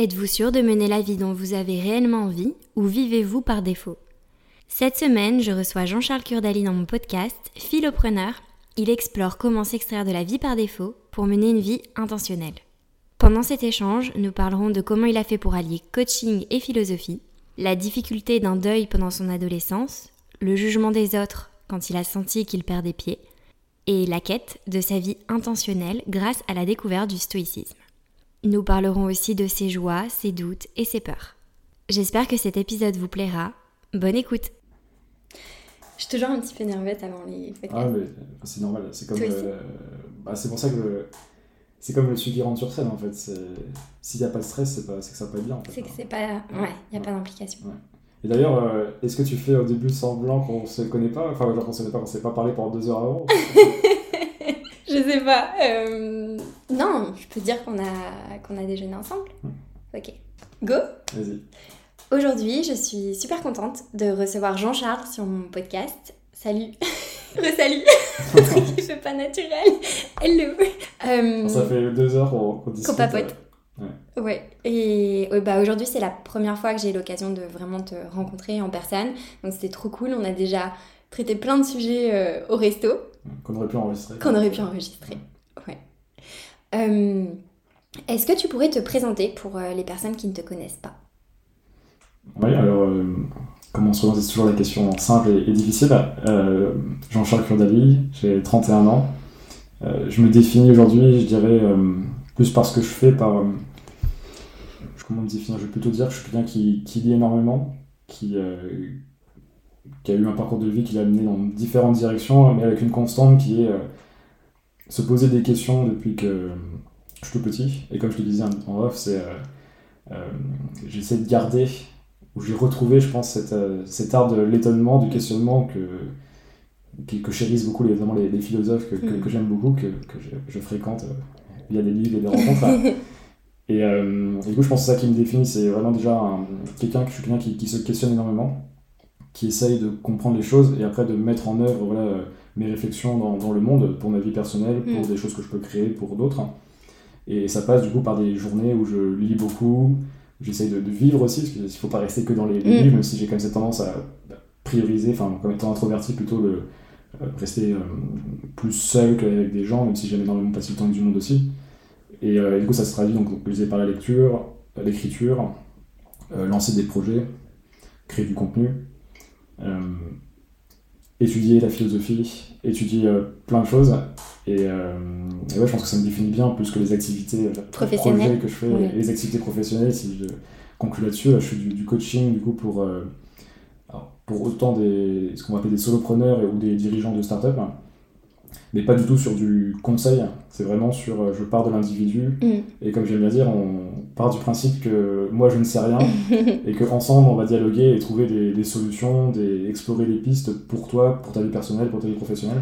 Êtes-vous sûr de mener la vie dont vous avez réellement envie ou vivez-vous par défaut? Cette semaine, je reçois Jean-Charles Curdali dans mon podcast Philopreneur. Il explore comment s'extraire de la vie par défaut pour mener une vie intentionnelle. Pendant cet échange, nous parlerons de comment il a fait pour allier coaching et philosophie, la difficulté d'un deuil pendant son adolescence, le jugement des autres quand il a senti qu'il perdait pied, et la quête de sa vie intentionnelle grâce à la découverte du stoïcisme. Nous parlerons aussi de ses joies, ses doutes et ses peurs. J'espère que cet épisode vous plaira. Bonne écoute Je te jure un petit peu nerveuse avant les podcasts. Ah mais c'est normal, c'est comme... Euh, bah, c'est pour ça que... C'est comme celui qui rentre sur scène en fait. S'il n'y a pas de stress, c'est que ça va pas bien. En fait, c'est que c'est pas. Ouais, il n'y a pas d'implication. Et d'ailleurs, euh, est-ce que tu fais au début semblant qu'on se connaît pas? Enfin, genre qu'on se connaît pas, qu'on s'est pas parlé pendant deux heures avant? Je sais pas. Euh, non, je peux dire qu'on a, qu'on a déjeuné ensemble. Ok. Go Vas-y. Aujourd'hui, je suis super contente de recevoir Jean-Charles sur mon podcast. Salut Re-salut C'est pas naturel Hello euh, Ça fait deux heures qu'on discute. Qu'on papote. Ouais. ouais. Et bah, aujourd'hui, c'est la première fois que j'ai l'occasion de vraiment te rencontrer en personne. Donc c'était trop cool. On a déjà traité plein de sujets euh, au resto. Qu'on aurait pu enregistrer. Qu'on aurait pu enregistrer. Ouais. Euh, est-ce que tu pourrais te présenter pour euh, les personnes qui ne te connaissent pas? Oui, alors, comment on se C'est toujours la question simple et, difficile. Jean-Charles Curdali, j'ai 31 ans. je me définis aujourd'hui, je dirais, plus par ce que je fais, par comment me définir Je vais plutôt dire que je suis quelqu'un qui, qui lit énormément, qui, euh, qui a eu un parcours de vie qui l'a amené dans différentes directions, mais avec une constante qui est euh, se poser des questions depuis que je suis tout petit. Et comme je te disais en off, c'est euh, j'essaie de garder, ou j'ai retrouvé, je pense, cette, cet art de l'étonnement, du questionnement que, que, chérissent beaucoup les, les, philosophes que, que, j'aime beaucoup, que, je, je, fréquente via des livres et des rencontres. Et, euh, du coup, je pense que c'est ça qui me définit. C'est vraiment déjà quelqu'un que je suis quelqu'un qui, qui, se questionne énormément, qui essaye de comprendre les choses et après de mettre en œuvre voilà, mes réflexions dans, dans le monde pour ma vie personnelle, pour mm. des choses que je peux créer pour d'autres. Et ça passe du coup par des journées où je lis beaucoup, j'essaye de, vivre aussi, parce qu'il ne faut pas rester que dans les, mm. livres, même si j'ai quand même cette tendance à bah, prioriser, enfin, comme étant introverti, plutôt le, euh, rester euh, plus seul qu'avec des gens, même si j'aime énormément passer le temps du monde aussi. Euh, et, du coup, ça se traduit donc, je par la lecture, l'écriture, euh, lancer des projets, créer du contenu, euh, étudier la philosophie, étudier plein de choses. Et, ouais, je pense que ça me définit bien plus que les activités professionnelles que je fais, les activités professionnelles. Si je conclue là-dessus, je fais du, coaching du coup pour, pour autant des, ce qu'on appelle des solopreneurs ou des dirigeants de start-up mais pas du tout sur du conseil, c'est vraiment sur euh, je pars de l'individu, mm. et comme j'aime bien dire, on part du principe que moi je ne sais rien, et qu'ensemble on va dialoguer et trouver des, des, solutions, des, explorer des pistes pour toi, pour ta vie personnelle, pour ta vie professionnelle,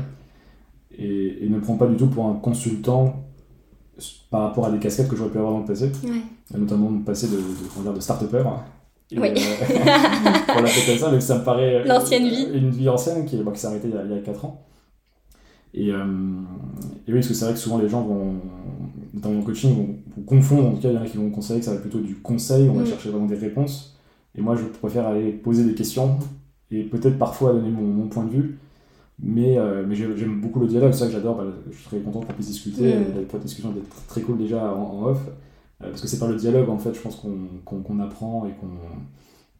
et, et ne prends pas du tout pour un consultant par rapport à des casquettes que j'aurais pu avoir dans le passé, notamment le passé de, de, de start-upper. oui. Euh, voilà, comme ça, mais ça me paraît L'ancienne vie. une vie ancienne qui, qui s'est arrêtée il y, a, il y a 4 ans. Et, euh, et, oui, parce que c'est vrai que souvent les gens vont, dans mon coaching, vont, confondre. En tout cas, il y en a qui vont conseiller que ça va plutôt du conseil, on va mm. chercher vraiment des réponses. Et moi, je préfère aller poser des questions et peut-être parfois donner mon, mon, point de vue. Mais, euh, mais j'aime beaucoup le dialogue, c'est ça que j'adore. Bah, je suis très content qu'on puisse discuter. Mm. La discussion était très cool déjà en, off. Euh, parce que c'est par le dialogue, en fait, je pense qu'on apprend et qu'on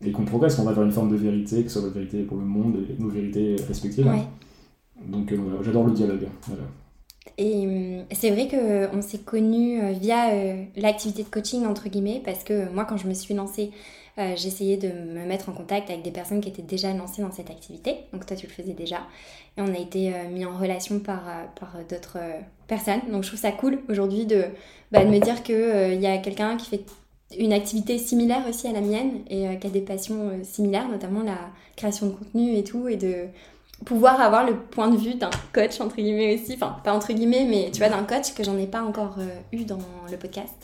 et qu'on progresse, qu'on va vers une forme de vérité, que ce soit la vérité pour le monde et nos vérités respectives. Donc euh, j'adore le dialogue. Et hum, c'est vrai qu'on s'est connus euh, via euh, l'activité de coaching, entre guillemets, parce que moi, quand je me suis lancée, j'essayais de me mettre en contact avec des personnes qui étaient déjà lancées dans cette activité. Donc toi, tu le faisais déjà. Et on a été mis en relation par, par d'autres personnes. Donc je trouve ça cool aujourd'hui de, bah, de me dire qu'il il y a quelqu'un qui fait une activité similaire aussi à la mienne et qui a des passions similaires, notamment la création de contenu et tout, et de pouvoir avoir le point de vue d'un coach, entre guillemets aussi, enfin pas entre guillemets, mais tu vois, d'un coach que j'en ai pas encore eu dans le podcast.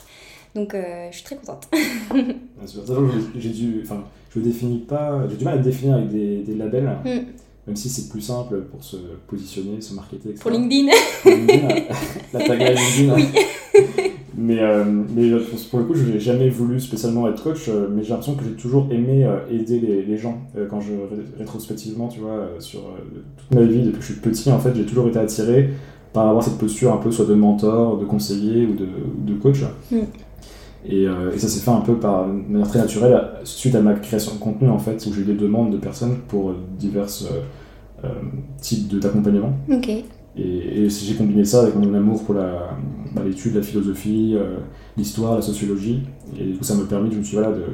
Donc je suis très contente. j'ai dû, enfin, je définis pas, j'ai du mal à définir avec des, des labels. Mm même si c'est plus simple pour se positionner, se marketer, etc. Pour LinkedIn. la tagline LinkedIn. Oui. mais, euh, mais pour le coup, je n'ai jamais voulu spécialement être coach, euh, mais j'ai l'impression que j'ai toujours aimé euh, aider les, les gens. quand je rétrospectivement, tu vois, sur toute ma vie, depuis que je suis petit, en fait, j'ai toujours été attiré par avoir cette posture un peu soit de mentor, de conseiller ou de, de coach. Mm. Et, et, ça s'est fait un peu par manière très naturelle suite à ma création de contenu en fait, où j'ai eu des demandes de personnes pour diverses euh, types d'accompagnement. Ok. Et, et j'ai combiné ça avec mon amour pour la, bah, l'étude, la philosophie, euh, l'histoire, la sociologie. Et du coup, ça me permet, je me suis voilà, de,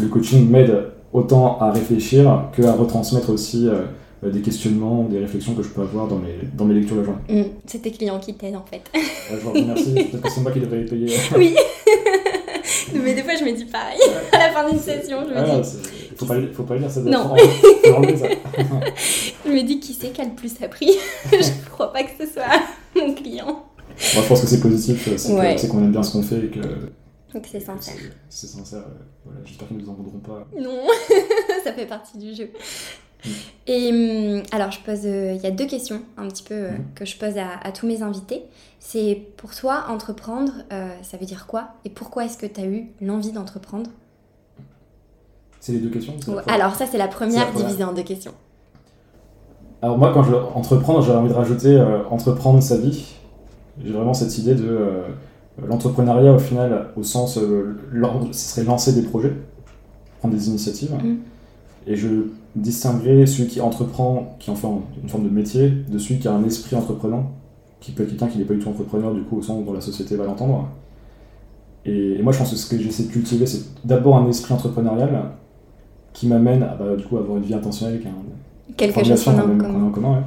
le coaching m'aide autant à réfléchir qu'à retransmettre aussi euh, des questionnements, des réflexions que je peux avoir dans mes, dans mes lectures de journée. Mmh, c'est tes clients qui t'aident en fait. je vous remercie, peut-être que c'est moi qui devrais les payer. oui mais des fois, je me dis pareil. à la fin d'une session, je me ah, dis. Faut pas, faut pas lire ça. Non. ça. je me dis qui c'est qui a le plus appris. je crois pas que ce soit mon client. Moi, je pense que c'est positif. C'est qu'on aime bien ce qu'on fait et que. Donc c'est sincère. C'est sincère. Voilà, J'espère qu'ils ne nous en voudront pas. Non, ça fait partie du jeu. Et hum, alors, je pose, euh, il y a deux questions un petit peu euh, mhm. que je pose à, tous mes invités. C'est pour toi, entreprendre, euh, ça veut dire quoi? Et pourquoi est-ce que tu as eu l'envie d'entreprendre? C'est les deux questions Alors, ça, c'est la première divisée en deux questions. Alors, moi, quand je entreprendre, j'ai envie de rajouter entreprendre sa vie. J'ai vraiment cette idée de l'entrepreneuriat, au final, au sens, ce serait lancer des projets, prendre des initiatives. Mhm. Et je distinguerai celui qui entreprend, qui en fait une forme de métier, de celui qui a un esprit entreprenant, qui peut être quelqu'un qui n'est pas du tout entrepreneur, du coup, au sens dont la société va l'entendre. Et, moi, je pense que ce que j'essaie de cultiver, c'est d'abord un esprit entrepreneurial qui m'amène à bah, du coup, avoir une vie intentionnelle, qui a quelque chose qu'on a en commun.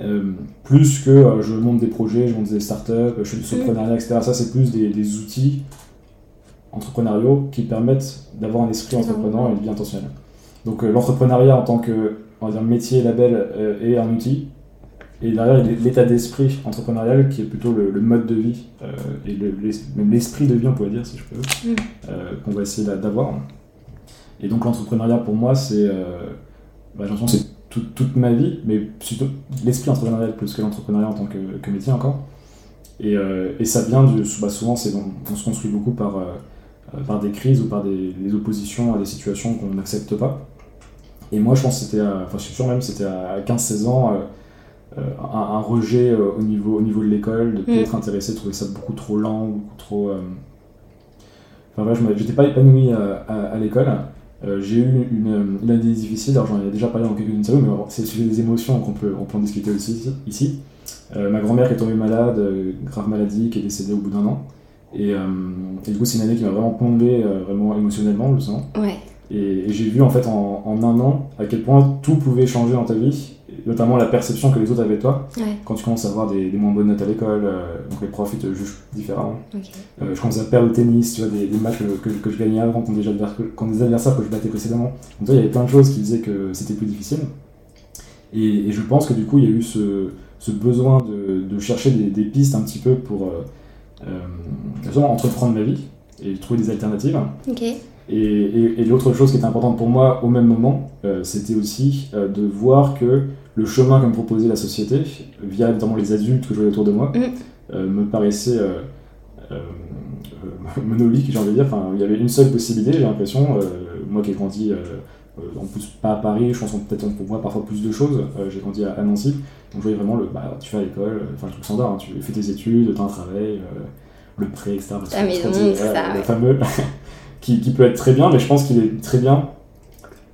Euh, plus que euh, je monte des projets, je monte des startups, je fais du mm. entrepreneuriat, etc. Ça, c'est plus des, des outils entrepreneuriaux qui permettent d'avoir un esprit entreprenant et une vie intentionnelle. Donc euh, l'entrepreneuriat en tant que on va dire, métier, label est un outil. Et derrière, l'état d'esprit entrepreneurial qui est plutôt le, mode de vie et même l'esprit de vie, on pourrait dire, si je peux, mm. qu'on va essayer d'avoir. Et donc l'entrepreneuriat pour moi, c'est bah, c'est toute ma vie, mais plutôt l'esprit entrepreneurial plus que l'entrepreneuriat en tant que, métier encore. Et, et ça vient du. Bah, souvent, on, on, se construit beaucoup par euh, par des crises ou par des, oppositions à des situations qu'on n'accepte pas. Et moi, je pense que c'était, enfin, je suis sûr même, c'était à 15-16 ans, euh, euh, un, rejet au, niveau, au niveau de l'école, de ne plus mm. être intéressé, de trouver ça beaucoup trop lent, beaucoup trop. Enfin, voilà, je n'étais pas épanoui à, l'école. J'ai eu une, une, année difficile, alors j'en ai déjà parlé dans quelques interviews, mais c'est le sujet des émotions qu'on peut, on peut en discuter aussi ici. ma grand-mère qui est tombée malade, grave maladie, qui est décédée au bout d'un an. Et, euh, et, du coup, c'est une année qui m'a vraiment plombé, euh, vraiment émotionnellement, je sens. Ouais. Et, j'ai vu en fait en, en, un an à quel point tout pouvait changer dans ta vie, notamment la perception que les autres avaient de toi. Ouais. Quand tu commences à avoir des, moins bonnes notes à l'école, euh, donc les profs ils te jugent différemment. je commence à perdre au tennis, tu vois, des, des matchs que, que, je gagnais avant contre des, contre des adversaires que je battais précédemment. Donc il y avait plein de choses qui disaient que c'était plus difficile. Et, je pense que du coup, il y a eu ce, ce besoin de, de chercher des, des, pistes un petit peu pour euh, entreprendre ma vie et trouver des alternatives. Et, l'autre chose qui était importante pour moi au même moment, euh, c'était aussi euh, de voir que le chemin que me proposait la société, via notamment les adultes que je voyais autour de moi, mm. me paraissait monolique, j'ai envie de dire. Enfin, il y avait une seule possibilité, j'ai l'impression. moi qui ai grandi en plus pas à Paris, je pense peut-être pour moi parfois plus de choses. j'ai grandi à, Nancy, donc je voyais vraiment le bah, tu vas à l'école, enfin le truc standard, hein, tu fais tes études, tu as un travail, le prêt, etc. Ah, mais ça. Le fameux, qui, qui, peut être très bien, mais je pense qu'il est très bien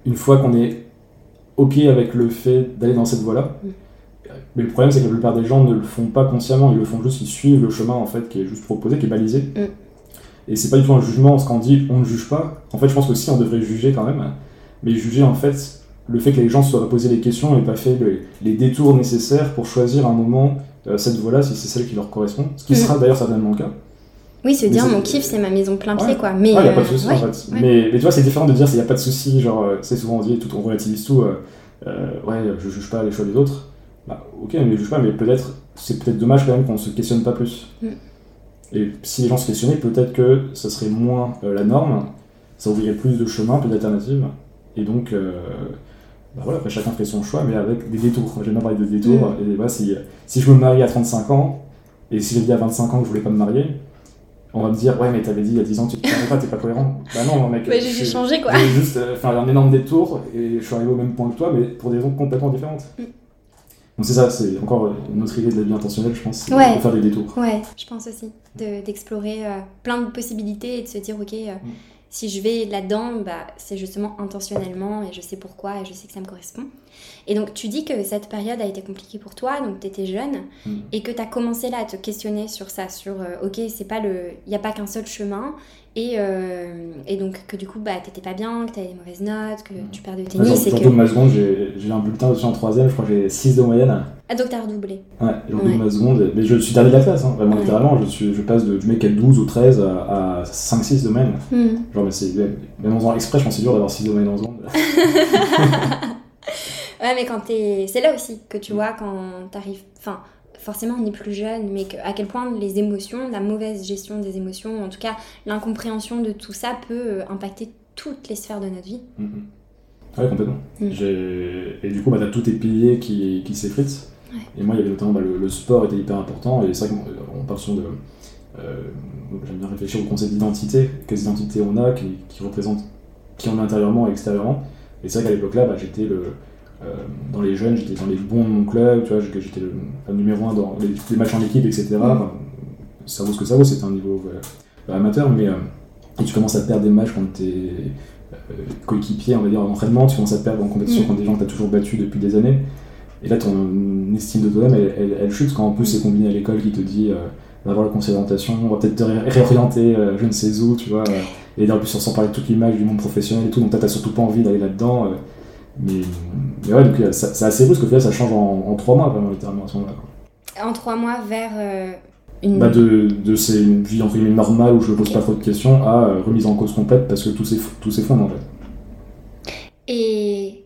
une fois qu'on est OK avec le fait d'aller dans cette voie-là. Mm. Mais le problème, c'est que la plupart des gens ne le font pas consciemment, ils le font juste, ils suivent le chemin en fait qui est juste proposé, qui est balisé. Mm. Et c'est pas du tout un jugement, ce qu'on dit, on ne juge pas. En fait, je pense que si, on devrait juger quand même, mais juger en fait le fait que les gens se soient posé les questions et pas fait les détours nécessaires pour choisir un moment euh, cette voie-là si c'est celle qui leur correspond, ce qui mm. sera d'ailleurs certainement le cas. Oui, se dire mon kiff, c'est ma maison plein pied, Ouais. quoi. Mais, Ah, y a pas de euh, souci ouais, en fait. ouais. Mais, mais tu vois, c'est différent de dire il n'y a pas de souci, genre, euh, c'est souvent on dit, tout, on relativise tout, euh, ouais, je juge pas les choix des autres. Bah, ok, mais je juge pas, mais peut-être, c'est peut-être dommage quand même qu'on se questionne pas plus. Mm. Et si les gens se questionnaient, peut-être que ça serait moins euh, la norme, ça ouvrirait plus de chemins, plus d'alternatives, et donc, euh, bah voilà, après chacun fait son choix, mais avec des détours. J'aime bien parler de détours, Mm. et voilà, si, si je me marie à 35 ans, et si j'ai dit à 25 ans que je voulais pas me marier, on va me dire, ouais, mais t'avais dit il y a 10 ans tu te mariais pas, t'es pas cohérent. Bah non, mec. Ouais, j'ai changé, quoi. J'ai juste euh, fait un énorme détour et je suis arrivé au même point que toi, mais pour des raisons complètement différentes. Mm. Donc c'est ça, c'est encore une autre idée de la vie intentionnelle, je pense, Ouais. de faire des détours. Ouais, je pense aussi. De- D'explorer euh, plein de possibilités et de se dire, ok, euh, Mm. Si je vais là-dedans, bah, c'est justement intentionnellement et je sais pourquoi et je sais que ça me correspond. Et donc, tu dis que cette période a été compliquée pour toi, donc tu étais jeune Mm. et que tu as commencé là à te questionner sur ça, sur, euh, ok, c'est pas le. Il n'y a pas qu'un seul chemin. Et, euh, et donc, que du coup, bah, t'étais pas bien, que t'avais des mauvaises notes, que tu perds de tennis. et surtout que... de ma seconde, j'ai un bulletin dessus en troisième, je crois que j'ai 6 de moyenne. Ah, donc t'as redoublé. Ouais, j'ai Ouais. ma seconde, mais je suis dernier de la classe, hein, vraiment Ouais. littéralement, je, suis, je passe de, du mec à 12 ou 13 à, à 5-6 de moyenne. Hmm. Genre, mais c'est, même en faisant exprès, je pense que c'est dur d'avoir 6 de moyenne en seconde. Ouais, mais quand t'es. C'est là aussi que tu vois quand t'arrives. Enfin, forcément, on est plus jeune, mais que- à quel point les émotions, la mauvaise gestion des émotions, en tout cas l'incompréhension de tout ça peut euh, impacter toutes les sphères de notre vie. Mhm. Ouais, complètement. Mm. Et du coup, bah, t'as tous tes piliers qui, qui s'effritent. Ouais. Et moi, il y avait notamment bah, le, le sport était hyper important. Et c'est vrai qu'on on parle souvent de. euh, J'aime bien réfléchir au concept d'identité. Quelles identités on a, qui, qui représentent qui on est intérieurement et extérieurement. Et c'est vrai qu'à l'époque là, bah, j'étais le. Euh, dans les jeunes, j'étais dans les bons de mon club, tu vois, j'étais le, numéro un dans les, les matchs en équipe, etc. Mm. Enfin, ça vaut ce que ça vaut, c'était un niveau euh, amateur, mais euh, et tu commences à perdre des matchs quand t'es euh, coéquipier, on va dire, en entraînement, tu commences à perdre en compétition Mm. contre des gens que tu as toujours battus depuis des années. Et là, ton estime de toi-même, elle, elle- elle chute quand en plus Mm. c'est combiné à l'école qui te dit euh, va avoir le conseil d'orientation, on va peut-être te ré- réorienter euh, je ne sais où, tu vois. euh, et en plus, on s'en parler de toute l'image du monde professionnel et tout, donc t'as surtout pas envie d'aller là-dedans. Mais, mais ouais, donc euh, c'est assez brusque, final, ça change en, en trois mois, vraiment, littéralement, à ce moment-là. En trois mois vers euh, une. Bah de, de ces une vie entre guillemets normale où je me pose pas trop de questions à euh, remise en cause complète parce que tout s'eff- tout s'effondre en fait. Et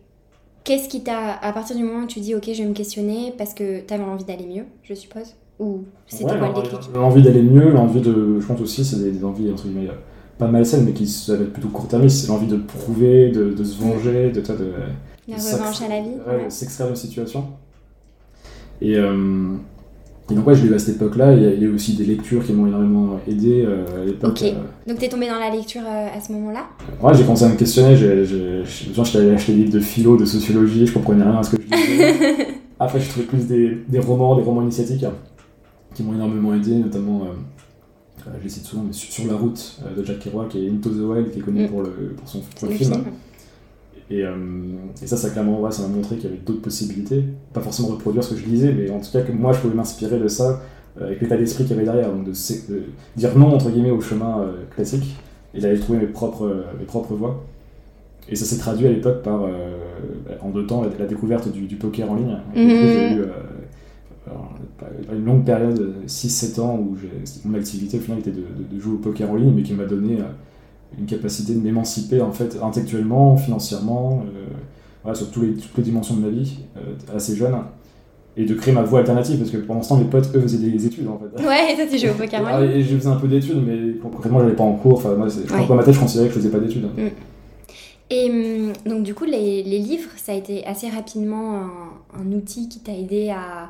qu'est-ce qui t'a. À partir du moment où tu dis, ok, je vais me questionner parce que t'avais envie d'aller mieux, je suppose? Ou c'était Ouais, quoi le déclic? L'envie d'aller mieux, l'envie de. Je pense aussi, c'est des, des envies entre guillemets pas malsaines mais qui ça va être plutôt court-termistes. C'est l'envie de prouver, de, de se venger, de, de, de, La revanche à la vie ouais, s'extraire d'une situation. Et, euh, et donc, ouais, je l'ai eu à cette époque-là. Il y a- aussi des lectures qui m'ont énormément aidé euh, à l'époque. Ok. euh, Donc t'es tombé dans la lecture euh, à ce moment-là? Ouais, j'ai commencé à me questionner. J'étais allé acheter des livres de philo, de sociologie, je comprenais rien à ce que je disais. Après, j'ai trouvé plus des, des romans, des romans initiatiques hein, qui m'ont énormément aidé, notamment, je les cite souvent, mais sur, Sur la route euh, de Jack Kerouac et Into the Wild, qui est connu Mm. pour, le, pour son pour le le film. film Et, euh, et ça, ça, clairement, ouais, ça m'a montré qu'il y avait d'autres possibilités. Pas forcément reproduire ce que je lisais, mais en tout cas que moi, je pouvais m'inspirer de ça euh, avec l'état d'esprit qu'il y avait derrière. Donc de, dire non, entre guillemets, au chemin euh, classique et d'aller trouver mes propres, mes propres voies. Et ça s'est traduit à l'époque par, bah, en deux temps, la, la découverte du, du poker en ligne. Et du coup. J'ai eu alors, pas- une longue période, 6-7 ans, où mon activité au final était de, de- de jouer au poker en ligne, mais qui m'a donné euh, une capacité de m'émanciper en fait intellectuellement, financièrement, euh, voilà, sur tous les, toutes les dimensions de ma vie, euh, assez jeune, et de créer ma voie alternative, parce que pendant ce temps, mes potes, eux, faisaient des études en fait. Ouais, toi tu au poker Ah, ligne. et je faisais un peu d'études, mais concrètement, j'allais pas en cours. Enfin, moi, c'est- je crois Ouais. que dans ma tête, je considérais que je faisais pas d'études. Et hum, donc du coup, les, les livres, ça a été assez rapidement un, un outil qui t'a aidé à,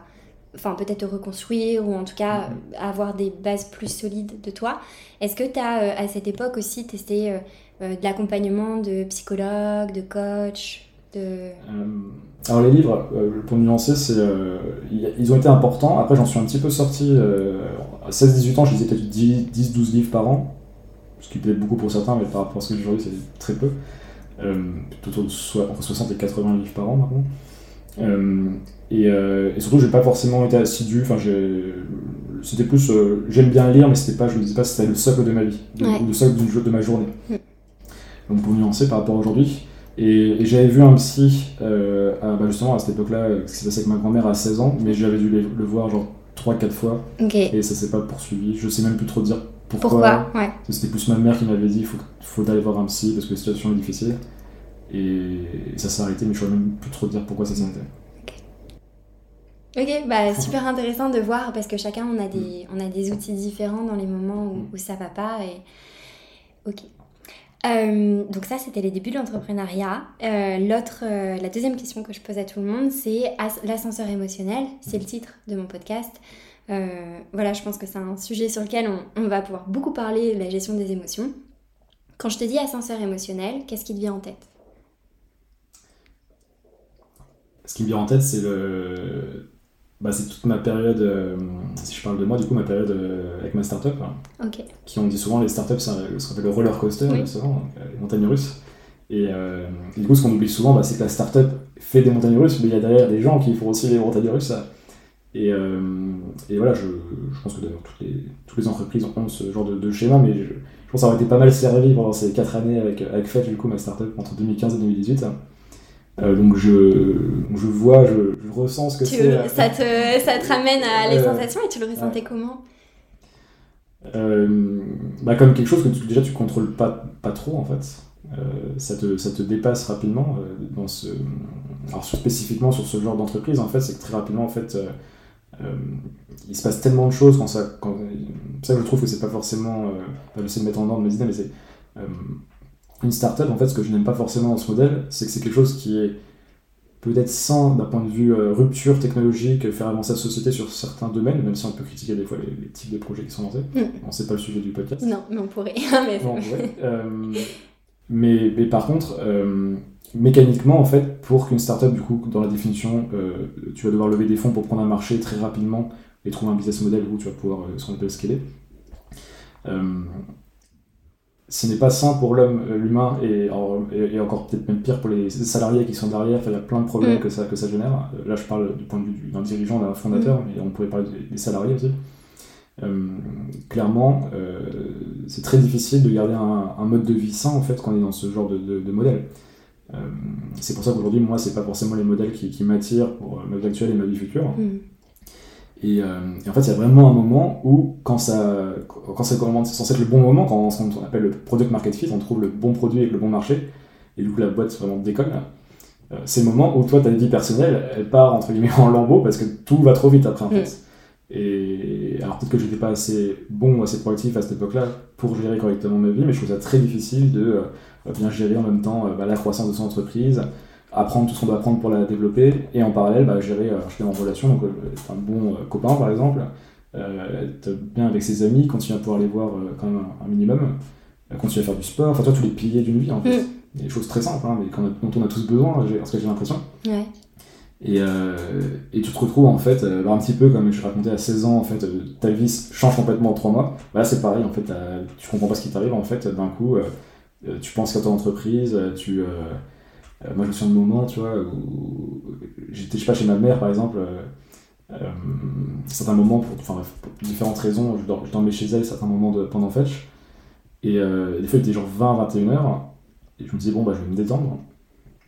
enfin peut-être te reconstruire ou en tout cas Mhm. avoir des bases plus solides de toi. Est-ce que tu as à cette époque aussi testé euh, euh, de l'accompagnement de psychologue, de coach, de... Euh, alors les livres, euh, pour nuancer, c'est, euh, ils ont été importants. Après, j'en suis un petit peu sorti. euh, à 16-18 ans, je lisais peut-être 10-12 livres par an, ce qui peut être beaucoup pour certains, mais par rapport à ce que j'ai aujourd'hui, c'est très peu. Euh, autour de so- entre 60 et 80 livres par an maintenant. Euh, et, euh, et surtout, j'ai pas forcément été assidu. Enfin, c'était plus, euh, j'aime bien lire, mais c'était pas, je me disais pas c'était le socle de ma vie, de- Ouais. ou le socle d'une de ma journée. Mm. Donc pour nuancer par rapport à aujourd'hui. Et, et j'avais vu un psy, euh, à- bah, justement à cette époque-là, euh, ce qui s'est passé avec ma grand-mère à 16 ans, mais j'avais dû le, le voir genre 3-4 fois, et ça s'est pas poursuivi. Je sais même plus trop dire pourquoi. Pourquoi Ouais. C'était plus ma mère qui m'avait dit il faut, faut aller voir un psy parce que la situation est difficile. Et ça s'est arrêté, mais je ne saurais même plus trop dire pourquoi ça s'est arrêté. Ok, bah super intéressant de voir parce que chacun on a des, on a des outils différents dans les moments où, où ça va pas. Et... Ok. Euh, donc ça c'était les débuts de l'entrepreneuriat. Euh, l'autre, euh, la deuxième question que je pose à tout le monde c'est l'ascenseur émotionnel. C'est le titre de mon podcast. voilà, je pense que c'est un sujet sur lequel on, on, va pouvoir beaucoup parler de la gestion des émotions. Quand je te dis ascenseur émotionnel, qu'est-ce qui te vient en tête? Ce qui me vient en tête c'est le bah, c'est toute ma période, euh, si je parle de moi, du coup, ma période euh, avec ma startup. Hein, Qui on dit souvent, les startups, c'est ce qu'on appelle le roller coaster, euh, les montagnes russes. Et, du coup, ce qu'on oublie souvent, bah, c'est que la startup fait des montagnes russes, mais il y a derrière des gens qui font aussi les montagnes russes. Et, et voilà, je, je, pense que d'ailleurs, toutes les, toutes les entreprises ont ce genre de, schéma, mais je, pense que ça aurait été pas mal servi pendant ces 4 années avec, avec Fetch, du coup, ma startup, entre 2015 et 2018. Euh, donc je, je vois, je, je ressens ce que c'est. Euh, ça te, ça te ramène à les sensations et tu le ressentais comment? Euh, bah comme quelque chose que tu, déjà tu contrôles pas, pas trop en fait. ça, te, ça te dépasse rapidement dans ce alors spécifiquement sur ce genre d'entreprise en fait c'est que très rapidement en fait il se passe tellement de choses quand ça quand ça je trouve que c'est pas forcément je sais de mettre en ordre mes idées mais c'est une startup, en fait, ce que je n'aime pas forcément dans ce modèle, c'est que c'est quelque chose qui est peut-être sans d'un point de vue euh, rupture technologique, faire avancer la société sur certains domaines, même si on peut critiquer des fois les, types de projets qui sont lancés. Mm. Bon, c'est pas le sujet du podcast. Non, mais on pourrait. mais... Euh, mais, mais, par contre, euh, mécaniquement, en fait, pour qu'une startup, du coup, dans la définition, tu vas devoir lever des fonds pour prendre un marché très rapidement et trouver un business model où tu vas pouvoir ce qu'on appelle scaler ce n'est pas sain pour l'homme, euh, l'humain, et, et, encore peut-être même pire pour les salariés qui sont derrière. il y a plein de problèmes mm. que, ça, que ça génère. Euh, là, je parle du point de vue d'un dirigeant, d'un fondateur, mm. mais on pourrait parler des, salariés aussi. Euh, clairement, c'est très difficile de garder un, mode de vie sain en fait quand on est dans ce genre de, de, modèle. c'est pour ça qu'aujourd'hui, moi, c'est pas forcément les modèles qui, qui m'attirent pour ma vie actuelle et ma vie future. Euh, et, en fait, il y a vraiment un moment où, quand ça, quand c'est censé être le bon moment, quand on, appelle le product market fit, on trouve le bon produit avec le bon marché, et du coup la boîte vraiment décolle. Euh, c'est le moment où toi, ta vie personnelle, elle part entre guillemets en lambeaux parce que tout va trop vite après en fait. Mm. Et alors peut-être que j'étais pas assez bon ou assez proactif à cette époque-là pour gérer correctement ma vie, mais je trouve ça très difficile de euh, bien gérer en même temps bah, la croissance de son entreprise, apprendre tout ce qu'on doit apprendre pour la développer et en parallèle bah, gérer euh, en relation donc euh, être un bon euh, copain par exemple être bien avec ses amis continuer à pouvoir les voir quand même un, minimum continuer à faire du sport enfin toi tous les piliers d'une vie en fait mm. des choses très simples hein, mais dont on a tous besoin parce que j'ai l'impression ouais. et, et, tu te retrouves en fait bah, un petit peu comme je racontais à 16 ans en fait ta vie change complètement en 3 mois bah, là c'est pareil en fait tu comprends pas ce qui t'arrive en fait d'un coup tu penses qu'à ton entreprise tu euh, moi, je me souviens de moments, tu vois, où j'étais, je sais pas, chez ma mère, par exemple, euh, euh certains moments, pour, enfin, pour différentes raisons, je, dormais chez elle certains moments de, pendant Fetch, et des fois, il était genre 20-21 heures, et je me disais, bon, bah, je vais me détendre.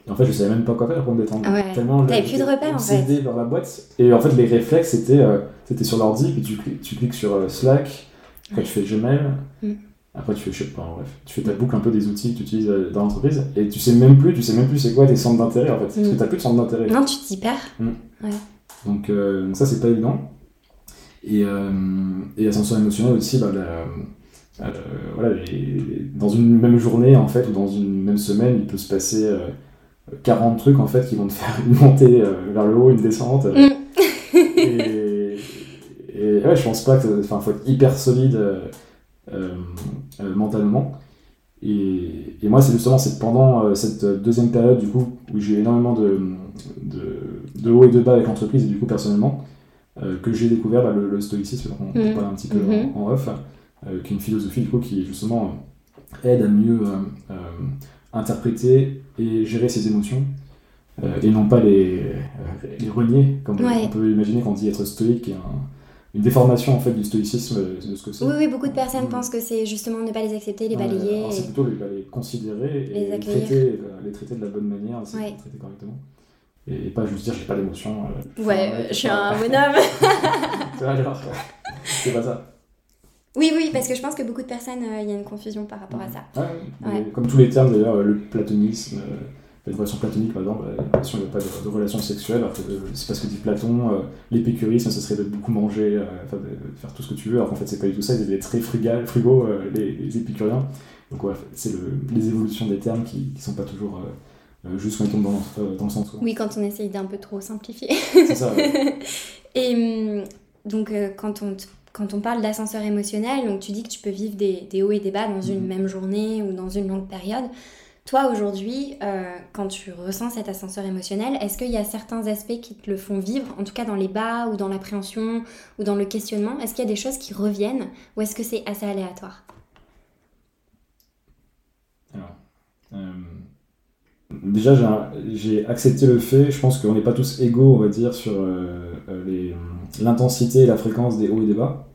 Et en fait, je savais même pas quoi faire pour me détendre. Ouais. Tellement T'avais plus de repères, en fait. vers la boîte. Et en fait, les réflexes, c'était, c'était sur l'ordi, puis tu, tu cliques sur Slack, après tu fais Gmail, mm. Après, tu fais, je sais pas, bref, tu fais ta boucle un peu des outils que tu utilises euh, dans l'entreprise et tu sais même plus, tu sais même plus c'est quoi tes centres d'intérêt en fait. Parce que mm. t'as plus de centre d'intérêt. Non, tu t'y perds. Mm. Ouais. Donc, euh, donc, ça, c'est pas évident. Et, euh, et ascension émotionnelle aussi, bah, euh, voilà, dans une même journée en fait, ou dans une même semaine, il peut se passer 40 trucs en fait qui vont te faire une montée vers le haut, une descente. Mm. et, et ouais, je pense pas que. Enfin, faut être hyper solide euh, euh, mentalement. Et, et, moi, c'est justement c'est pendant euh, cette deuxième période du coup où j'ai énormément de, de, de, haut et de bas avec l'entreprise et du coup personnellement que j'ai découvert bah, le, stoïcisme, dont on mmh. parle un petit peu en, mmh. off, qui est une philosophie du coup qui justement aide à mieux interpréter et gérer ses émotions et non pas les, les renier comme on peut imaginer quand on dit être stoïque et un, une déformation en fait du stoïcisme euh, de ce que c'est. Oui, oui, beaucoup de personnes pensent que c'est justement ne pas les accepter, les balayer. C'est plutôt les, les, considérer les et traiter, euh, les traiter de la bonne manière, les traiter correctement. Et pas juste dire j'ai pas d'émotion. Euh, ouais, je suis un bonhomme. c'est vrai, genre, c'est pas ça. Oui, oui, parce que je pense que beaucoup de personnes, euh, il y a une confusion par rapport à ça. Ouais, Comme tous les termes d'ailleurs, le platonisme, une relation platonique par exemple, il n'y a pas de, relation sexuelle, c'est parce que dit Platon, l'épicurisme, ce serait de beaucoup manger, de faire tout ce que tu veux, alors qu'en fait c'est pas du tout ça, ils étaient très frugal, frugaux, les, les, épicuriens. Donc ouais, c'est les évolutions des termes qui, qui sont pas toujours euh, juste quand ils tombent dans, euh, dans, le sens. Oui, quand on essaye d'un peu trop simplifier. C'est ça. Et hum, donc, euh, quand on quand on parle d'ascenseur émotionnel, donc tu dis que tu peux vivre des, des hauts et des bas dans une mhm. même journée ou dans une longue période. Toi, aujourd'hui, quand tu ressens cet ascenseur émotionnel, est-ce qu'il y a certains aspects qui te le font vivre, en tout cas dans les bas ou dans l'appréhension ou dans le questionnement? Est-ce qu'il y a des choses qui reviennent ou est-ce que c'est assez aléatoire? Alors, déjà, j'ai accepté le fait, je pense qu'on n'est pas tous égaux, on va dire, sur euh, euh, l'intensité et la fréquence des hauts et des bas.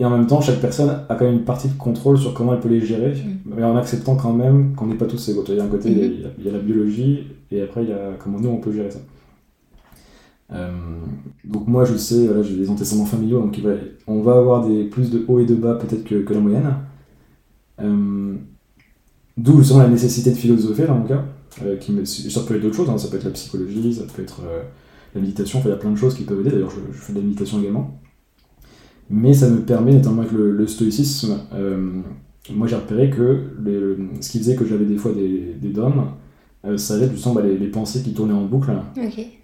Et en même temps, chaque personne a quand même une partie de contrôle sur comment elle peut les gérer, mm. mais en acceptant quand même qu'on n'est pas tous égaux. Il y a un côté, mm-hmm. il, y a, la biologie, et après, il y a comment nous, on peut gérer ça. Euh, donc moi, je sais, voilà, j'ai des antécédents familiaux, donc on va avoir des, plus de hauts et de bas peut-être que, que, la moyenne. D'où justement la nécessité de philosopher dans mon cas. Euh, qui ça peut être d'autres choses, hein. ça peut être la psychologie, ça peut être euh, la méditation, il y a plein de choses qui peuvent aider, d'ailleurs je, fais de la méditation également. Mais ça me permet, notamment avec le, stoïcisme, euh, moi j'ai repéré que ce qui faisait que j'avais des fois des, des dômes, ça allait justement bah, les, les, pensées qui tournaient en boucle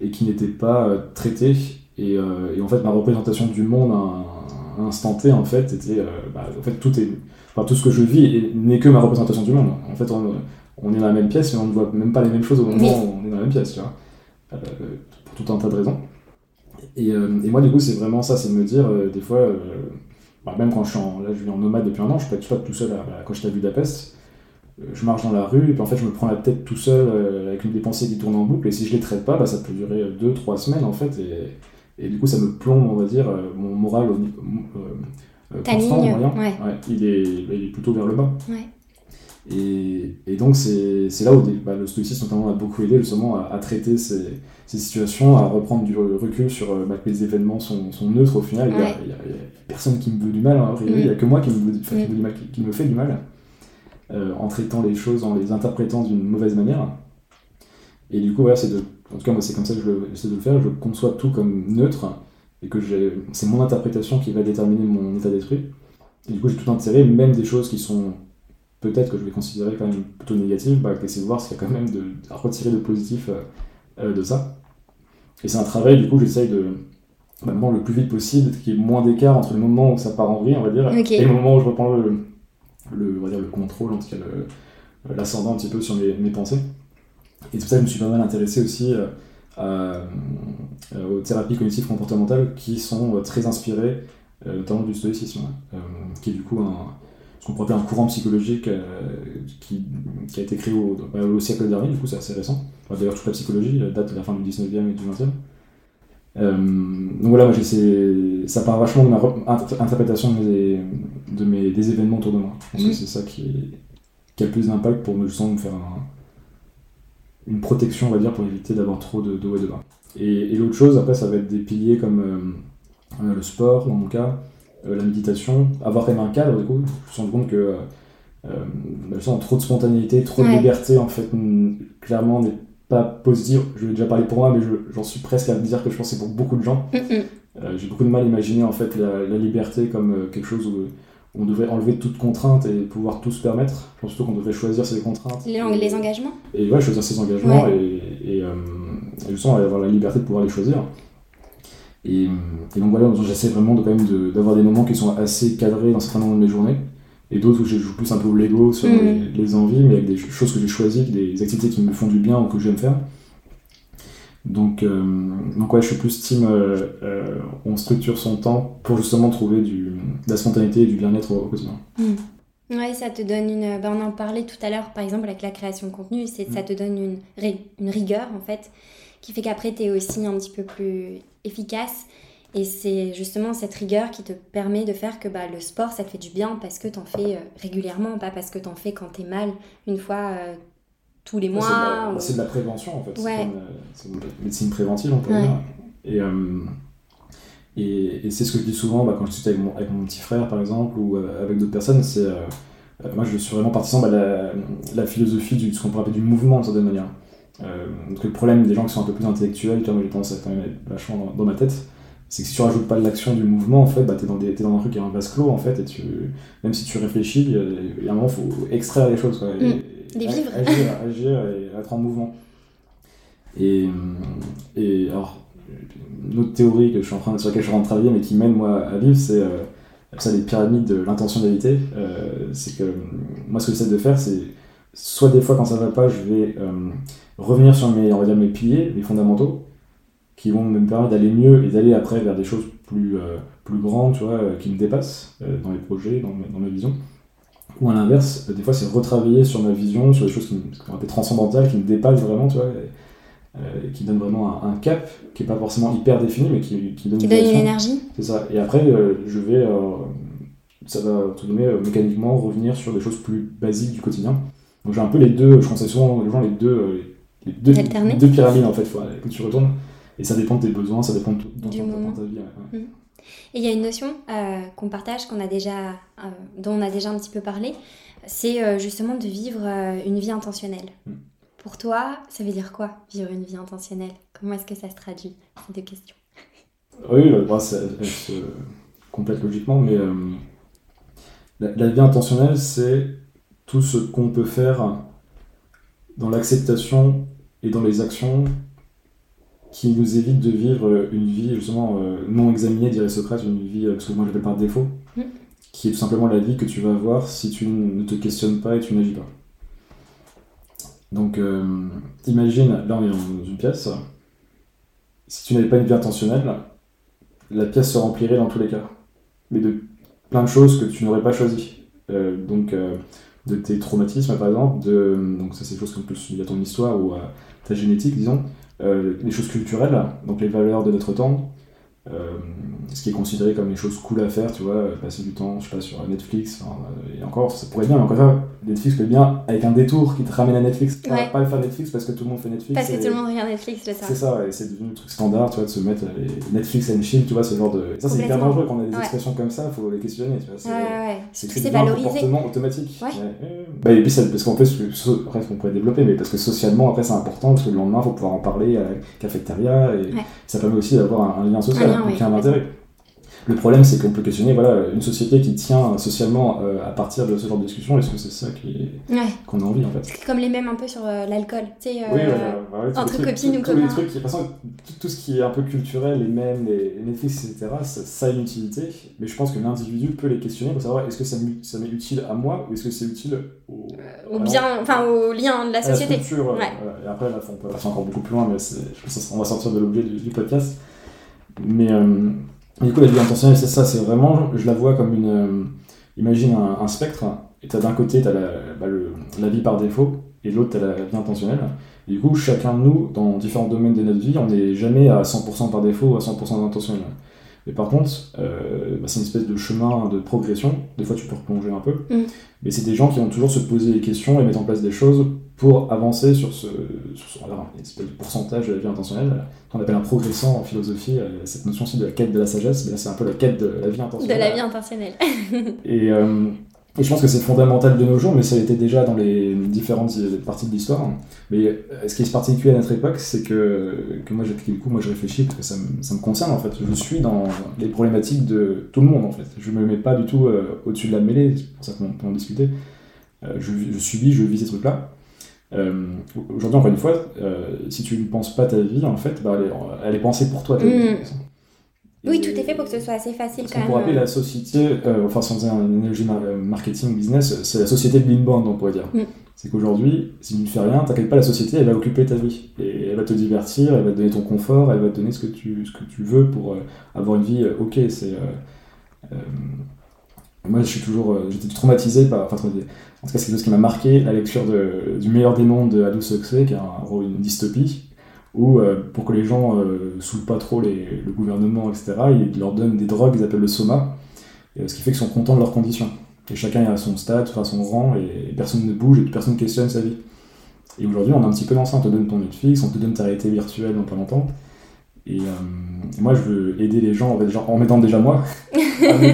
et qui n'étaient pas traitées. Et, en fait, ma représentation du monde à un, instant T, en fait, était. Bah, en fait, tout est Enfin, tout ce que je vis n'est que ma représentation du monde. En fait, on, est dans la même pièce, mais on ne voit même pas les mêmes choses au moment où on est dans la même pièce, tu vois. Euh, pour tout un tas de raisons. Et, euh, et moi, du coup, c'est vraiment ça, c'est de me dire, euh, des fois, bah, même quand je suis en, là, je vis en nomade depuis un an, je peux être pas tout seul à, quand j'étais à Budapest, je marche dans la rue, et puis en fait, je me prends la tête tout seul avec une des pensées qui tournent en boucle, et si je les traite pas, bah, ça peut durer 2-3 semaines, en fait, et, et, du coup, ça me plombe, on va dire, mon moral au, euh, Ta ligne, ouais. il, est, il est plutôt vers le bas. Et, et, donc, c'est là où bah, le stoïcisme notamment a beaucoup aidé justement à, traiter ces, ces, situations, à reprendre du recul sur euh, bah, que les événements sont, sont, neutres au final. Il n'y a, personne qui me veut du mal, hein, il n'y a que moi qui me, qui, me mal, qui, me fait du mal, euh, en traitant les choses, en les interprétant d'une mauvaise manière. Et du coup, voilà, c'est de. En tout cas, moi, c'est comme ça que j'essaie de le faire. Je conçois tout comme neutre et que c'est mon interprétation qui va déterminer mon état d'esprit. Et du coup, j'ai tout intérêt, même des choses qui sont peut-être que je vais considérer quand même plutôt négatives, bah, essayer de voir s'il y a quand même de, à retirer de positif euh, euh, de ça. Et c'est un travail, du coup, j'essaye de bah, le plus vite possible, qu'il y ait moins d'écart entre le moment où ça part en vrille, on va dire, et le moment où je reprends le, le, on va dire, le contrôle, en tout cas l'ascendant un petit peu sur mes, mes pensées. Et tout ça, je me suis pas mal intéressé aussi euh, euh, aux thérapies cognitives comportementales qui sont euh, très inspirées notamment du stoïcisme, qui est du coup un, ce qu'on pourrait appeler un courant psychologique qui, qui, a été créé au, bah, au, siècle dernier, du coup c'est assez récent. D'ailleurs toute la psychologie date de la fin du 19e et du 20e. Euh, donc voilà, moi ça part vachement de ma interprétation de de mes, des événements autour de moi. Je pense que c'est ça qui, qui, a le plus d'impact pour me, justement, me faire un, une protection, on va dire, pour éviter d'avoir trop de, de haut et de bas. Et, l'autre chose, après, ça va être des piliers comme euh, euh, le sport, dans mon cas, euh, la méditation, avoir quand même un cadre, du coup, je me rends compte que bah, trop de spontanéité, trop de liberté, en fait, clairement, n'est pas positive. Je vais déjà parler pour moi, mais j'en suis presque à me dire que je pense que c'est pour beaucoup de gens. J'ai beaucoup de mal à imaginer, en fait, la, la liberté comme quelque chose où on devrait enlever toute contrainte et pouvoir tout se permettre. Je pense surtout qu'on devrait choisir ses contraintes. Les, engagements Et ouais, choisir ses engagements et, et, euh, avoir la liberté de pouvoir les choisir. Et, donc voilà, j'essaie vraiment de, quand même d'avoir des moments qui sont assez cadrés dans certains moments de mes journées et d'autres où je joue plus un peu au Lego sur mm. les, envies, mais avec des choses que j'ai choisies, des activités qui me font du bien ou que j'aime faire. Donc, euh, donc ouais, je suis plus team, euh, euh, on structure son temps pour justement trouver du, de la spontanéité et du bien-être au, quotidien. Mm. Ouais, ça te donne une. Ben, on en parlait tout à l'heure, par exemple, avec la création de contenu, c'est, ça mm. te donne une, une rigueur, en fait, qui fait qu'après, tu es aussi un petit peu plus efficace. Et c'est justement cette rigueur qui te permet de faire que bah, le sport, ça te fait du bien parce que tu en fais régulièrement, pas parce que tu en fais quand tu es mal une fois tous les mois. C'est de, la prévention en fait. C'est une, médecine préventive on peut dire. Et, euh, Et, c'est ce que je dis souvent bah, quand je suis avec mon, avec mon, petit frère, par exemple, ou avec d'autres personnes, c'est... moi, je suis vraiment partisan de la, la, philosophie de ce qu'on pourrait appeler du mouvement, de certaine manière. Donc le problème des gens qui sont un peu plus intellectuels, tu vois, moi j'ai tendance à quand même être vachement dans, dans ma tête, c'est que si tu rajoutes pas de l'action du mouvement, en fait, bah, t'es dans, des, es dans un truc qui est un vase clos, en fait, et tu, même si tu réfléchis, il y a un moment, il faut extraire les choses, quoi. Et, mm. vivre. Agir, agir, et être en mouvement. Et, et alors, une autre théorie que je suis en train, sur laquelle je suis en train de travailler, mais qui mène, moi, à vivre, c'est euh, ça les pyramides de l'intentionnalité. Euh, c'est que moi, ce que j'essaie de faire, c'est soit des fois, quand ça va pas, je vais euh, revenir sur mes, on va dire, mes piliers, mes fondamentaux, qui vont me permettre d'aller mieux et d'aller après vers des choses plus, euh, plus grandes, tu vois, euh, qui me dépassent euh, dans les projets, dans, dans, ma vision. Ou à l'inverse, des fois c'est retravailler sur ma vision, sur des choses qui sont un peu transcendantales, qui me dépassent vraiment, tu vois, et, qui donnent vraiment un, cap qui n'est pas forcément hyper défini, mais qui, qui donne, qui donne une énergie. C'est ça. Et après, je vais, ça va, tout donner mécaniquement revenir sur des choses plus basiques du quotidien. Donc j'ai un peu les deux, je conseille souvent les gens les deux, deux, deux pyramides en fait, quand tu retournes. Et ça dépend de tes besoins, ça dépend de, ton, du moment. ta vie. Mm. Et il y a une notion euh, qu'on partage, qu'on a déjà, euh, dont on a déjà un petit peu parlé, c'est euh, justement de vivre une vie intentionnelle. Mm. Pour toi, ça veut dire quoi, vivre une vie intentionnelle? Comment est-ce que ça se traduit Ces deux questions? Oui, bah, ça, se complète logiquement, mais la, la, vie intentionnelle, c'est tout ce qu'on peut faire dans l'acceptation et dans les actions qui nous évite de vivre une vie justement euh, non examinée, dirait Socrate, une vie, euh, parce que moi je l'appelle par défaut, mm. qui est tout simplement la vie que tu vas avoir si tu ne te questionnes pas et tu n'agis pas. Donc euh, imagine, là on est dans une pièce, si tu n'avais pas une vie intentionnelle, la pièce se remplirait dans tous les cas, mais de plein de choses que tu n'aurais pas choisies. donc de tes traumatismes par exemple, de, donc ça c'est des choses comme plus liées à ton histoire ou à ta génétique disons, euh, les choses culturelles, donc les valeurs de notre temps, euh, ce qui est considéré comme les choses cool à faire, tu vois, passer du temps, je sais pas, sur Netflix, et encore, ça pourrait bien, mais encore ça, Netflix peut bien avec un détour qui te ramène à Netflix. Pas, pas le faire Netflix parce que tout le monde fait Netflix. Parce que tout le monde regarde Netflix, c'est ça. C'est ça, et c'est devenu un truc standard, tu vois, de se mettre Netflix and chill, tu vois, ce genre de. Ça, c'est hyper dangereux quand on a des expressions comme ça, faut les questionner, tu vois. C'est, ouais, c'est, c'est un comportement automatique. Bah, et puis, ça, parce qu'en fait, après, on pourrait développer, mais parce que socialement, après, c'est important, parce que le lendemain, il faut pouvoir en parler à la cafétéria, et ça permet aussi d'avoir un, lien social, donc il y a un intérêt. Le problème, c'est qu'on peut questionner voilà, une société qui tient socialement euh, à partir de ce genre de discussion. Est-ce que c'est ça qu'on a envie en fait? Comme les mêmes un peu sur euh, l'alcool, tu sais, euh, entre copines ou copains. de toute façon, tout, ce qui est un peu culturel, les mêmes, les, Netflix, etc., ça, a une utilité. Mais je pense que l'individu peut les questionner pour savoir est-ce que ça m'est utile à moi ou est-ce que c'est utile au, au bien, enfin au lien de la société. Et après, là, on peut passer encore beaucoup plus loin, mais on va sortir de l'objet du, podcast. Mais du coup, la vie intentionnelle, c'est ça, c'est vraiment, je la vois comme une. Euh, imagine un, spectre, et tu as d'un côté, tu as la, bah, la, vie par défaut, et l'autre, tu as la vie intentionnelle. Et du coup, chacun de nous, dans différents domaines de notre vie, on n'est jamais à 100% par défaut ou à 100% intentionnel. Mais par contre, euh, bah, c'est une espèce de chemin de progression. Des fois, tu peux replonger un peu. Mm. Mais c'est des gens qui vont toujours se poser des questions et mettre en place des choses pour avancer sur ce, sur une espèce de pourcentage de la vie intentionnelle, qu'on appelle un progressant en philosophie, euh, cette notion aussi de la quête de la sagesse, mais là c'est un peu la quête de la vie intentionnelle. De la vie intentionnelle. et, euh, et, je pense que c'est fondamental de nos jours, mais ça a été déjà dans les différentes parties de l'histoire. Mais euh, ce qui est particulier à notre époque, c'est que, que moi, du coup, moi je réfléchis parce que ça me, ça me, concerne en fait. Je suis dans les problématiques de tout le monde en fait. Je me mets pas du tout au-dessus de la mêlée, c'est pour ça qu'on peut en discuter. je, je subis, je vis ces trucs-là. Euh, aujourd'hui, encore une fois, euh, si tu ne penses pas ta vie, en fait, bah, elle, est, pensée pour toi. Ta vie, mm. oui, tout est fait pour que ce soit assez facile quand même. Pour rappeler la société, euh, enfin sans une énergie marketing business, c'est la société de l'inbound, on pourrait dire. Mm. C'est qu'aujourd'hui, si tu ne fais rien, t'inquiète pas, la société, elle va occuper ta vie. Et elle va te divertir, elle va te donner ton confort, elle va te donner ce que tu, ce que tu veux pour avoir une vie ok. C'est moi, je suis toujours, j'étais traumatisé par, enfin, en tout cas, c'est quelque chose qui m'a marqué, la lecture de, du meilleur des mondes de Aldous Huxley, qui est un, une dystopie, où euh, pour que les gens euh, saoulent pas trop les, le gouvernement, etc., ils leur donnent des drogues, ils appellent le soma, et, ce qui fait qu'ils sont contents de leurs conditions. Et chacun à son stade, à son rang, et, personne ne bouge, et personne ne questionne sa vie. Et aujourd'hui, on est un petit peu dans ça, on te donne ton Netflix, on te donne ta réalité virtuelle dans pas longtemps, Et moi, je veux aider les gens en m'aidant déjà moi. oui,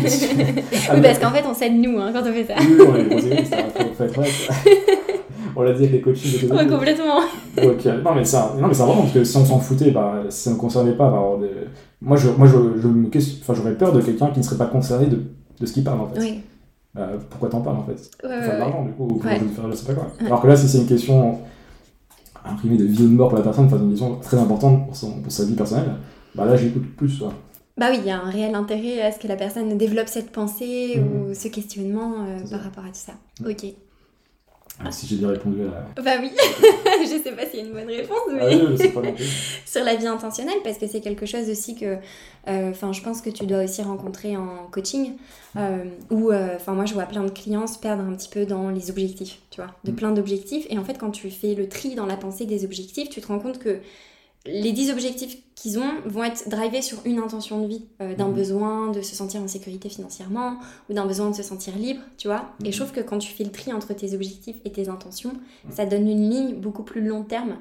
parce qu'en fait, on s'aide nous hein, quand on fait ça. oui, on est faut, être on l'a dit avec les coachings. Ouais, complètement. Donc, non, mais c'est important parce que si on s'en foutait, bah, si ça ne concernait pas, bah, moi, je, moi je, je j'aurais peur de quelqu'un qui ne serait pas concerné de, de ce qu'il parle en fait. Oui. Bah, pourquoi t'en parles en fait? Ouais, l'argent du coup, ou faire, je sais pas quoi. Alors que là, si c'est une question imprimée de vie ou de mort pour la personne, enfin, une question très importante pour, son, pour sa vie personnelle, bah là, j'écoute plus. Quoi. Bah oui, il y a un réel intérêt à ce que la personne développe cette pensée mmh. ou ce questionnement euh, par rapport à tout ça. Mmh. Ok. Ah, si j'ai bien répondu à Bah oui, je sais pas s'il y a une bonne réponse, ah mais. Sur la vie intentionnelle, parce que c'est quelque chose aussi que. Euh, enfin, je pense que tu dois aussi rencontrer en coaching, euh, où. Euh, enfin, moi, je vois plein de clients se perdre un petit peu dans les objectifs, tu vois, de mm. plein d'objectifs. Et en fait, quand tu fais le tri dans la pensée des objectifs, tu te rends compte que les 10 objectifs qu'ils ont vont être drivés sur une intention de vie, euh, d'un mhm. besoin de se sentir en sécurité financièrement ou d'un besoin de se sentir libre, tu vois. Et je mhm. trouve que quand tu fais le tri entre tes objectifs et tes intentions, mhm. ça donne une ligne beaucoup plus long terme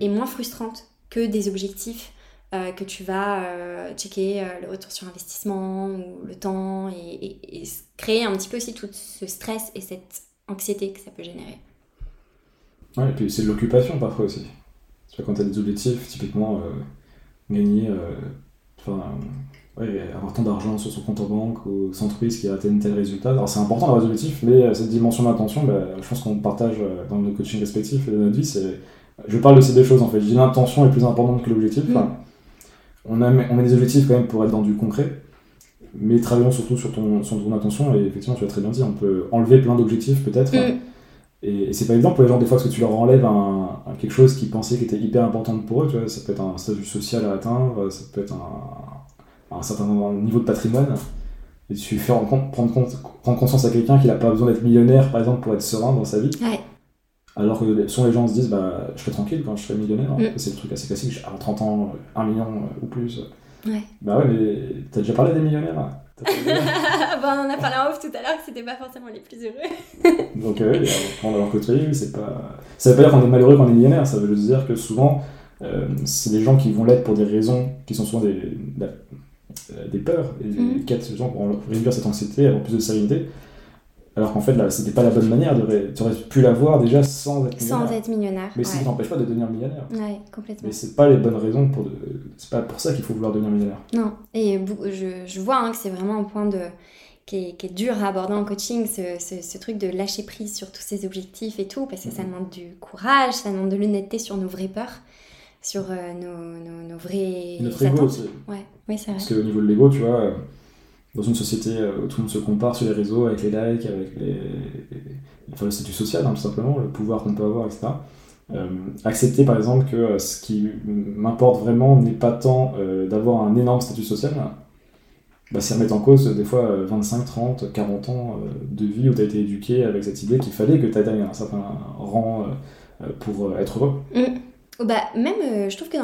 et moins frustrante que des objectifs euh, que tu vas euh, checker le retour sur investissement ou le temps et, créer un petit peu aussi tout ce stress et cette anxiété que ça peut générer. Ouais, et puis c'est de l'occupation parfois aussi. Quand tu as des objectifs, typiquement, euh, gagner, euh, enfin, ouais, avoir tant d'argent sur son compte en banque ou s'entreprise qui atteint tel résultat. Alors c'est important d'avoir des objectifs, mais euh, cette dimension d'attention, bah, je pense qu'on partage dans nos coachings respectifs et dans notre vie. C'est, je parle de ces deux choses en fait. Je dis l'intention est plus importante que l'objectif. Mm. on, a, on met des objectifs quand même pour être dans du concret, mais travaillons surtout sur ton, sur ton attention. Et effectivement, tu as très bien dit, on peut enlever plein d'objectifs peut-être. Mm. Et, c'est pas évident pour les gens, des fois, parce que tu leur enlèves un, quelque chose qu'ils pensaient qui était hyper important pour eux. Tu vois, ça peut être un statut social à atteindre, ça peut être un, un certain niveau de patrimoine. Et tu fais prendre, compte, prendre conscience à quelqu'un qu'il n'a pas besoin d'être millionnaire, par exemple, pour être serein dans sa vie. Alors que souvent les gens se disent, bah, je serai tranquille quand je serai millionnaire. Mm. C'est le truc assez classique, à 30 ans, 1 million ou plus. Ouais. Bah ouais, mais t'as déjà parlé des millionnaires? Bon, on en a parlé en off tout à l'heure que c'était pas forcément les plus heureux. Donc, euh, on a leur côté, c'est pas. Ça veut pas dire qu'on est malheureux quand on est millionnaire, ça veut juste dire que souvent, euh, c'est des gens qui vont l'être pour des raisons qui sont souvent des, des peurs et des mm. quêtes, gens pour réduire cette anxiété, avoir plus de sérénité. Alors qu'en fait, là, c'était pas la bonne manière. De... Tu aurais pu l'avoir déjà sans être millionnaire. Sans être millionnaire. Mais ça ne t'empêche pas de devenir millionnaire. Ouais, complètement. Mais c'est pas les bonnes raisons pour. De... C'est pas pour ça qu'il faut vouloir devenir millionnaire. Non. Et je, je vois hein, que c'est vraiment un point de. Qui est, qui est, dur à aborder en coaching, ce, ce, truc de lâcher prise sur tous ces objectifs et tout, parce que ça mhm. demande du courage, ça demande de l'honnêteté sur nos vraies peurs, sur euh, nos, nos, nos, vrais. Notre ego aussi. Ouais, oui, c'est vrai. Parce qu'au niveau de l'ego, tu vois dans une société où tout le monde se compare sur les réseaux avec les likes, avec le statut social, hein, tout simplement, le pouvoir qu'on peut avoir, etc. Euh, accepter par exemple que euh, ce qui m'importe vraiment n'est pas tant euh, d'avoir un énorme statut social, bah, c'est en cause des fois 25, 30, 40 ans de vie où tu as été éduqué avec cette idée qu'il fallait que tu atteignes un certain rang pour être heureux. Mmh. Bah, même, je trouve que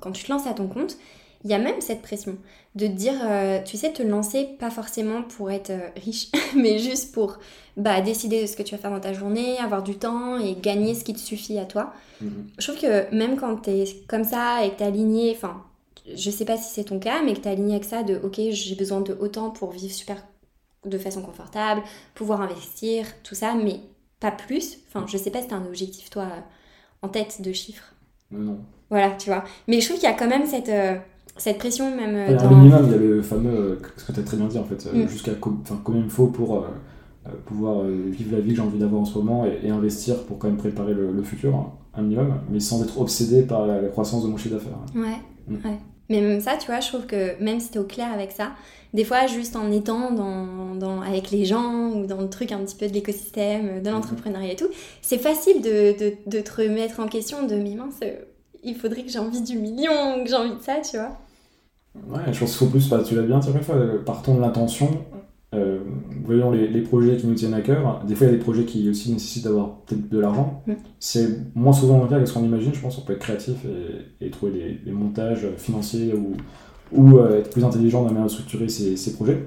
quand tu te lances à ton compte, il y a même cette pression de dire, euh, tu sais, te lancer pas forcément pour être euh, riche, mais juste pour bah, décider de ce que tu vas faire dans ta journée, avoir du temps et gagner ce qui te suffit à toi. Mhm. Je trouve que même quand tu es comme ça et que tu es aligné, enfin, je sais pas si c'est ton cas, mais que tu es aligné avec ça de, ok, j'ai besoin de autant pour vivre super de façon confortable, pouvoir investir, tout ça, mais pas plus. Enfin, je sais pas si tu as un objectif, toi, en tête de chiffres. Non. Voilà, tu vois. Mais je trouve qu'il y a quand même cette... Euh, cette pression même euh, dans... minimum, il y a le fameux, euh, ce que tu as très bien dit en fait, euh, mm. jusqu'à combien il faut pour pouvoir vivre la vie que j'ai envie d'avoir en ce moment et, investir pour quand même préparer le, futur, hein, un minimum, mais sans être obsédé par la, croissance de mon chiffre d'affaires. Ouais, mm. ouais. Mais même ça, tu vois, je trouve que même si tu es au clair avec ça, des fois, juste en étant dans, dans, avec les gens ou dans le truc un petit peu de l'écosystème, de mm. l'entrepreneuriat et tout, c'est facile de, de, de, te remettre en question de mais mince, il faudrait que j'ai envie du million, que j'ai envie de ça, tu vois. Ouais, je pense qu'il faut plus, tu l'as bien dit fois, euh, partons de l'intention, euh, voyons les, les, projets qui nous tiennent à cœur. Des fois, il y a des projets qui aussi nécessitent d'avoir peut-être de l'argent. C'est moins souvent le cas que ce qu'on imagine, je pense. On peut être créatif et, et trouver des, montages financiers ou, ou euh, être plus intelligent dans la manière de structurer ces projets.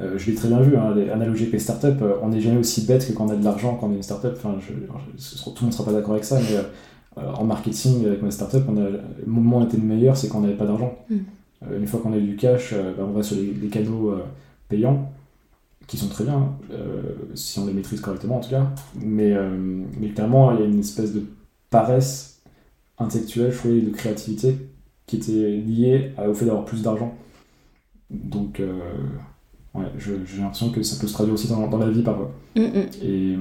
Euh, je l'ai très bien vu, hein, les analogies avec les startups, on n'est jamais aussi bête que quand on a de l'argent quand on est une startup. Enfin, je, tout le monde ne sera pas d'accord avec ça, mais en marketing, avec ma startup, on a, le moment était le meilleur, c'est quand on n'avait pas d'argent. Mm. une fois qu'on a eu du cash, bah, on va sur les, les canaux payants qui sont très bien, si on les maîtrise correctement en tout cas. Mais, mais clairement, il y a une espèce de paresse intellectuelle, je de créativité qui était liée au fait d'avoir plus d'argent. Donc, ouais, j'ai l'impression que ça peut se traduire aussi dans, dans la vie parfois. Mm, mm. Et,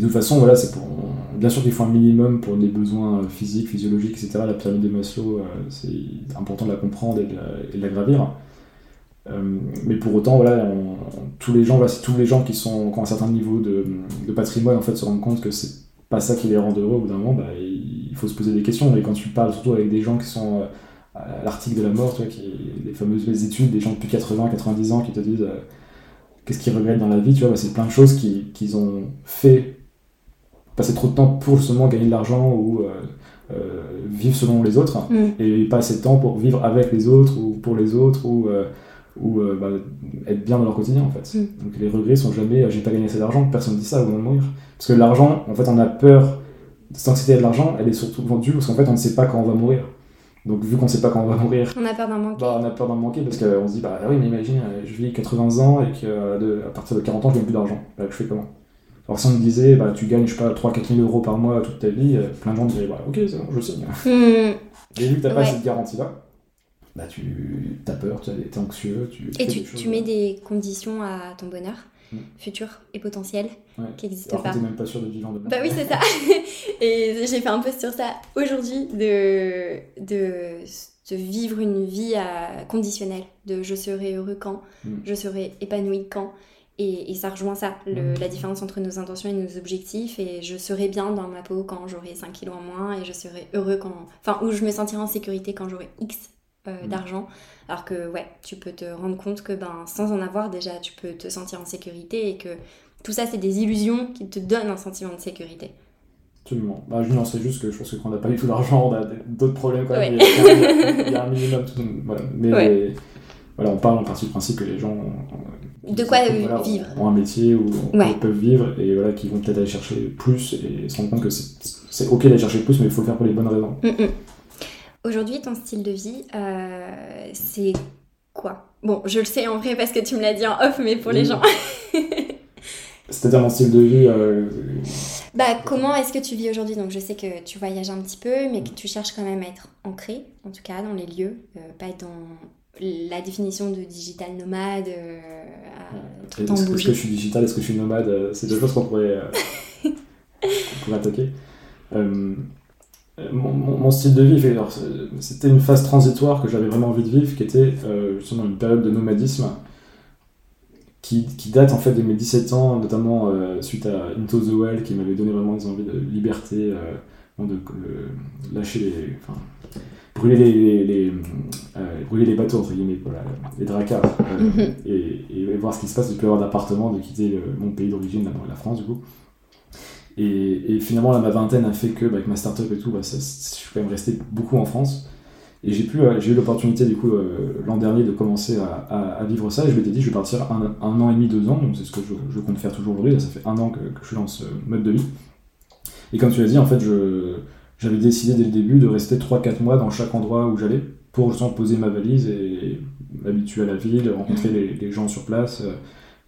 de toute façon, voilà, c'est pour. Bien sûr qu'il faut un minimum pour des besoins physiques, physiologiques, etc. La pyramide de Maslow, euh, c'est important de la comprendre et de la, gravir. Euh, mais pour autant, voilà, tous les gens, voilà, tous les gens qui, sont, ont un certain niveau de, patrimoine en fait se rendent compte que c'est pas ça qui les rend heureux. Au bout d'un moment, bah, il faut se poser des questions. Et quand tu parles surtout avec des gens qui sont euh, à l'article de la mort, tu vois, qui, les fameuses études, des gens depuis 80, 90 ans qui te disent qu'est-ce qu'ils regrettent dans la vie, tu vois, bah, c'est plein de choses qu'ils ont fait passer trop de temps pour justement gagner de l'argent ou euh, euh, vivre selon les autres mm. et pas assez de temps pour vivre avec les autres ou pour les autres ou, euh, ou bah, être bien dans leur quotidien en fait. Mm. Donc les regrets sont jamais j'ai pas gagné assez d'argent, personne dit ça au moment de mourir. Parce que l'argent, en fait, on a peur, cette anxiété de l'argent, elle est surtout vendue parce qu'en fait, on ne sait pas quand on va mourir. Donc vu qu'on ne sait pas quand on va mourir, on a peur d'en manquer. Bah, on a peur d'en manquer parce qu'on se dit bah oui mais imagine je vis 80 ans et que à partir de 40 ans je gagne plus d'argent. Bah, je fais comment? Alors si on me disait, bah, tu gagnes, je sais pas, 3-4 000 euros par mois toute ta vie, euh, plein de gens diraient, bah, ok, c'est bon, je signe. Et vu que t'as pas cette garantie-là, bah, tu as peur, tu es anxieux. Tu et tu, tu, mets des conditions à ton bonheur hmm. futur et potentiel qui n'existent pas. t'es même pas sûr de vivre demain. Bah oui, c'est ça. et j'ai fait un post sur ça aujourd'hui de, de, de, vivre une vie à, conditionnelle, de je serai heureux quand, hmm. je serai épanoui quand. Et, ça rejoint ça, le, la différence entre nos intentions et nos objectifs. Et je serai bien dans ma peau quand j'aurai 5 kilos en moins. Et je serai heureux quand. Enfin, où je me sentirai en sécurité quand j'aurai X euh, mm. d'argent. Alors que, ouais, tu peux te rendre compte que ben, sans en avoir, déjà, tu peux te sentir en sécurité. Et que tout ça, c'est des illusions qui te donnent un sentiment de sécurité. Absolument. Bah, je nuancerais juste que je pense que quand on n'a pas du tout d'argent, on a d'autres problèmes quand même. Il, y a, un minimum. Tout, voilà. Mais voilà, on parle en partie du principe que les gens de quoi vivre. Ont un métier où ils peuvent vivre et voilà, qui vont peut-être aller chercher plus et se rendre compte que c'est ok d'aller chercher plus, mais il faut le faire pour les bonnes raisons. Mm, mm. Aujourd'hui, ton style de vie, euh, c'est quoi? Bon, je le sais en vrai parce que tu me l'as dit en off, mais pour les gens. C'est-à-dire mon style de vie. Euh, bah, comment est-ce que tu vis aujourd'hui? Donc, je sais que tu voyages un petit peu, mais que tu cherches quand même à être ancré, en tout cas, dans les lieux, euh, pas être dans la définition de digital nomade euh, Est-ce que je suis digital Est-ce que je suis nomade euh, C'est deux choses qu'on pourrait, euh, pourrait, attaquer. Euh, mon, mon, style de vie, c'était une phase transitoire que j'avais vraiment envie de vivre, qui était justement une période de nomadisme qui, qui, date en fait de mes 17 ans, notamment suite à Into the Well, qui m'avait donné vraiment des envies de liberté, de, lâcher les. Enfin, brûler les, les, euh, brûler les bateaux, entre guillemets, les dracars, euh, mhm. et, et, voir ce qui se passe, de plus avoir d'appartement, de quitter mon pays d'origine, la France du coup. Et, et, finalement, ma vingtaine a fait que, bah, avec ma start-up et tout, bah, je suis quand même resté beaucoup en France. Et j'ai pu, j'ai eu l'opportunité du coup euh, l'an dernier de commencer à, à, vivre ça et je m'étais dit je vais partir un, un, an et demi, deux ans, donc c'est ce que je, je, compte faire toujours aujourd'hui, ça fait un an que, que, je suis dans ce mode de vie. Et comme tu l'as dit, en fait, je, j'avais décidé dès le début de rester 3-4 mois dans chaque endroit où j'allais pour justement poser ma valise et m'habituer à la ville, rencontrer les, gens sur place euh,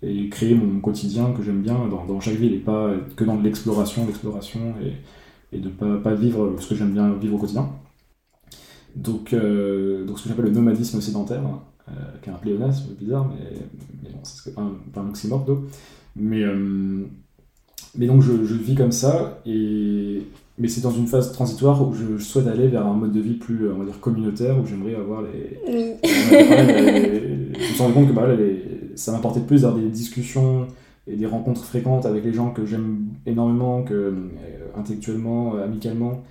et créer mon quotidien que j'aime bien dans, chaque ville et pas que dans l'exploration, l'exploration et, et de pas, pas vivre ce que j'aime bien vivre au quotidien. Donc, euh, donc ce que j'appelle le nomadisme sédentaire, euh, qui est un pléonasme bizarre, mais, mais bon, c'est pas un, pas un oxymore Mais, mais donc je, je, vis comme ça et, mais c'est dans une phase transitoire où je, souhaite aller vers un mode de vie plus, on va dire, communautaire, où j'aimerais avoir les... Oui. je me suis rendu compte que bah, ça m'apportait plus vers des discussions et des rencontres fréquentes avec les gens que j'aime énormément, que, euh, intellectuellement, euh, amicalement,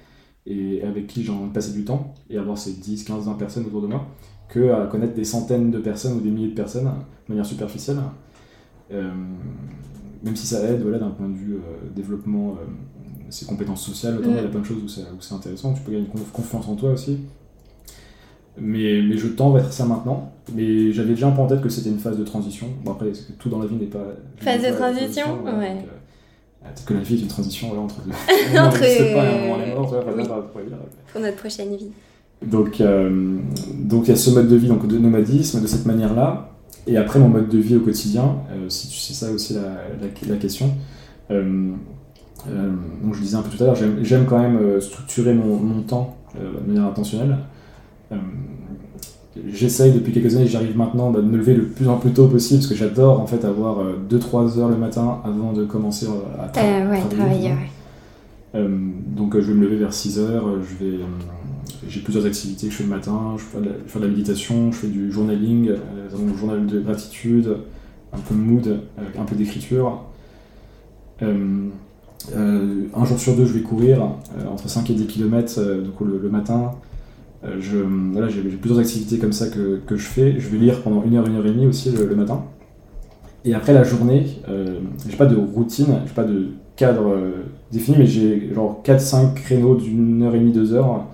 et avec qui j'ai envie de passer du temps, et avoir ces 10, 15, 20 personnes autour de moi, que à connaître des centaines de personnes ou des milliers de personnes de manière superficielle. Euh, même si ça aide voilà, d'un point de vue développement ses compétences sociales, notamment, il y a mm. plein de choses où c'est intéressant, tu peux gagner confiance en toi aussi. Mais, mais je tends vers ça maintenant. Mais j'avais déjà un peu en tête que c'était une phase de transition. Bon, après, tout dans la vie n'est pas. Phase de transition, ouais. Peut-être que la vie est une transition voilà, entre deux. Entre, pas, un moment, est mort, oui. dire. Pour notre prochaine vie. Donc, euh, donc il y a ce mode de vie donc de nomadisme de cette manière-là. Et après mon mode de vie au quotidien, euh, si tu sais ça aussi la, la, la question. Euh, euh, donc je disais un peu tout à l'heure, j'aime quand même euh, structurer mon, mon temps de manière intentionnelle. J'essaye depuis quelques années, j'arrive maintenant bah, de me lever le plus en plus tôt possible parce que j'adore en fait avoir 2-3 heures le matin avant de commencer à tra- ouais, travailler. travailler, ouais. Donc je vais me lever vers 6 heures, je vais, j'ai plusieurs activités que je fais le matin, je fais de la, de la méditation, je fais du journaling, euh, journal de gratitude, un peu de mood, un peu d'écriture. Euh, euh, un jour sur deux, je vais courir euh, entre 5 et 10 km le, le matin. Voilà, j'ai plusieurs activités comme ça que, que je fais. Je vais lire pendant une heure, une heure et demie aussi le, matin. Et après la journée, euh, j'ai pas de routine, j'ai pas de cadre défini, mais j'ai genre 4-5 créneaux d'une heure et demie, deux heures.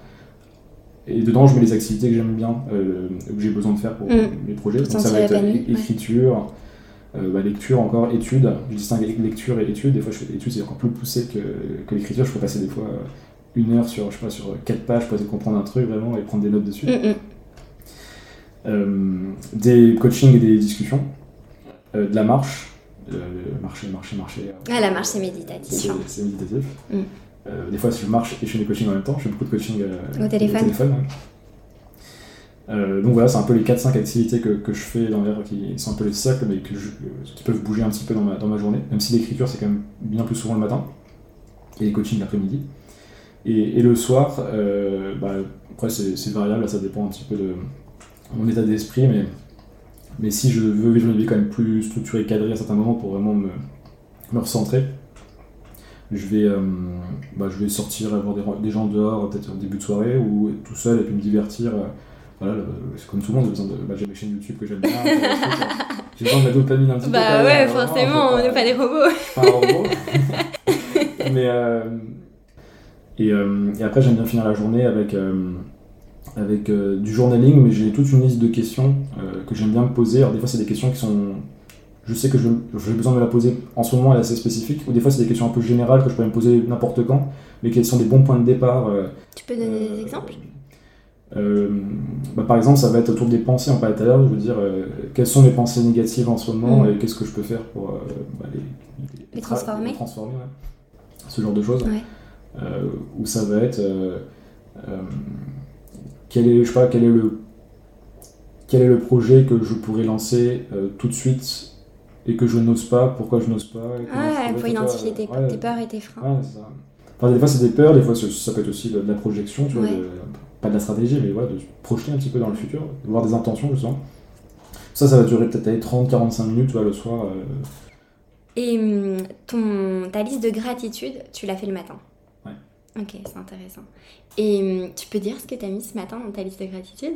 Et dedans, je mets les activités que j'aime bien, euh, que j'ai besoin de faire pour Mm. mes projets. Donc ça va être écriture, euh, bah, lecture encore, études. Je distingue lecture et études. Des fois, je fais études, c'est encore plus poussé que, que l'écriture. Je peux passer des fois euh, une heure sur, je sais pas, sur quatre pages pour essayer de comprendre un truc vraiment et prendre des notes dessus. Mm, mm. Euh, des coachings et des discussions, de la marche, marcher, marcher, marcher. Ah, la marche, c'est méditatif. hein. c'est méditatif. Mm. Euh, des fois, je marche et je fais des coachings en même temps. Je fais beaucoup de coaching euh, Au téléphone. ouais. Euh, donc voilà, c'est un peu les 4-5 activités que, que je fais dans l'air qui sont un peu les cercles, mais que je- qui peuvent bouger un petit peu dans ma, dans ma journée. Même si l'écriture, c'est quand même bien plus souvent le matin. Et les coachings l'après-midi. Et, et le soir, bah, après, c'est c'est variable, ça dépend un petit peu de mon état d'esprit, mais, mais si je veux vivre une vie quand même plus structurée, cadrée à certains moments pour vraiment me, me recentrer, je vais, euh, bah, je vais sortir, avoir des, des gens dehors, peut-être au début de soirée, ou tout seul, et puis me divertir. euh, voilà, c'est comme tout le monde, j'ai besoin de. Bah, j'ai mes chaînes YouTube que j'aime bien. euh, j'ai besoin de la dopamine un petit peu. quand Bah ouais, vraiment, forcément, on n'est pas des robots. pas un robot. Mais euh, et, euh, et après j'aime bien finir la journée avec euh, avec euh, du journaling, mais j'ai toute une liste de questions que j'aime bien me poser. Alors des fois c'est des questions qui sont je sais que j'ai besoin de me la poser en ce moment, elle est assez spécifique, ou des fois c'est des questions un peu générales que je peux me poser n'importe quand, mais qui sont des bons points de départ. euh, Tu peux donner des euh, exemples? euh, bah, par exemple, ça va être autour des pensées, on parlait tout à l'heure, je veux dire, euh, quelles sont mes pensées négatives en ce moment Mm. et qu'est-ce que je peux faire pour euh, bah, les, Les tra- transformer. les transformer, ouais. Ce genre de choses. Ouais. Où ça va être. quel est, je sais pas, quel est le. Quel est le projet que je pourrais lancer tout de suite et que je n'ose pas Pourquoi je n'ose pas je Ah, il faut identifier tes, ouais, tes peurs et tes freins. Ouais, c'est ça. Enfin, des fois, c'est des peurs, des fois, ça peut être aussi de, la projection, tu vois, Ouais. de- pas de la stratégie, mais voilà, de se projeter un petit peu dans le futur, de voir des intentions, justement. Ça, ça va durer peut-être allez, 30-45 minutes, tu vois, le soir. euh, Et hum, ton, ta liste de gratitude, tu l'as fait le matin Ouais. Ok, c'est intéressant. Et hum, tu peux dire ce que tu as mis ce matin dans ta liste de gratitude?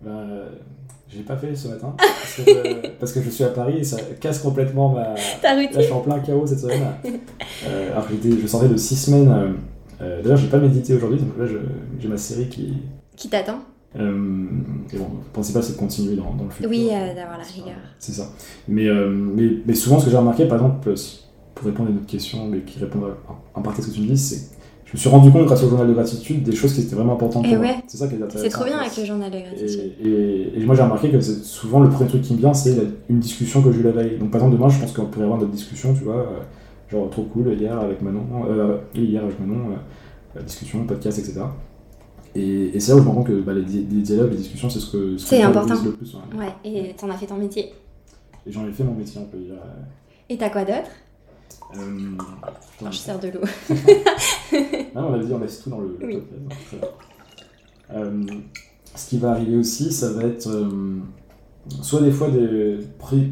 Ben, euh, j'ai pas fait ce matin, parce que, je, parce que je suis à Paris et ça casse complètement ma. Ta Là, je suis en plein chaos cette semaine. Euh, alors que je sortais de 6 semaines. euh, euh, D'ailleurs, j'ai pas médité aujourd'hui, donc là, j'ai ma série qui. Qui t'attend Euh, et bon, le principal, c'est de continuer dans, dans le futur. Oui, euh, d'avoir la rigueur. C'est ça. Mais, euh, mais, mais souvent, ce que j'ai remarqué, par exemple, euh, pour répondre à une autre question, mais qui répond à- en partie à ce que tu me dis, c'est je me suis rendu compte, grâce au journal de gratitude, des choses qui étaient vraiment importantes Et pour ouais. moi. C'est ça qui est intéressant. C'est trop bien avec le journal de gratitude. et- et moi, j'ai remarqué que c'est souvent le premier truc qui me vient, c'est une discussion que j'ai eu la veille. Donc, par exemple, demain, je pense qu'on pourrait avoir notre discussion, tu vois, euh, genre trop cool, hier avec Manon, euh, hier avec Manon, euh, discussion, podcast, etc. Et, et c'est là où je me rends compte que bah, les, di- les dialogues, les discussions, c'est ce que ce C'est important. le plus. ouais. Ouais, et t'en as fait ton métier. Et j'en ai fait mon métier, on peut dire. Et t'as quoi d'autre? Euh, je sers de l'eau. Ah, on a dit, on laisse tout dans le, Oui. bien. Euh, ce qui va arriver aussi, ça va être euh, soit des fois des,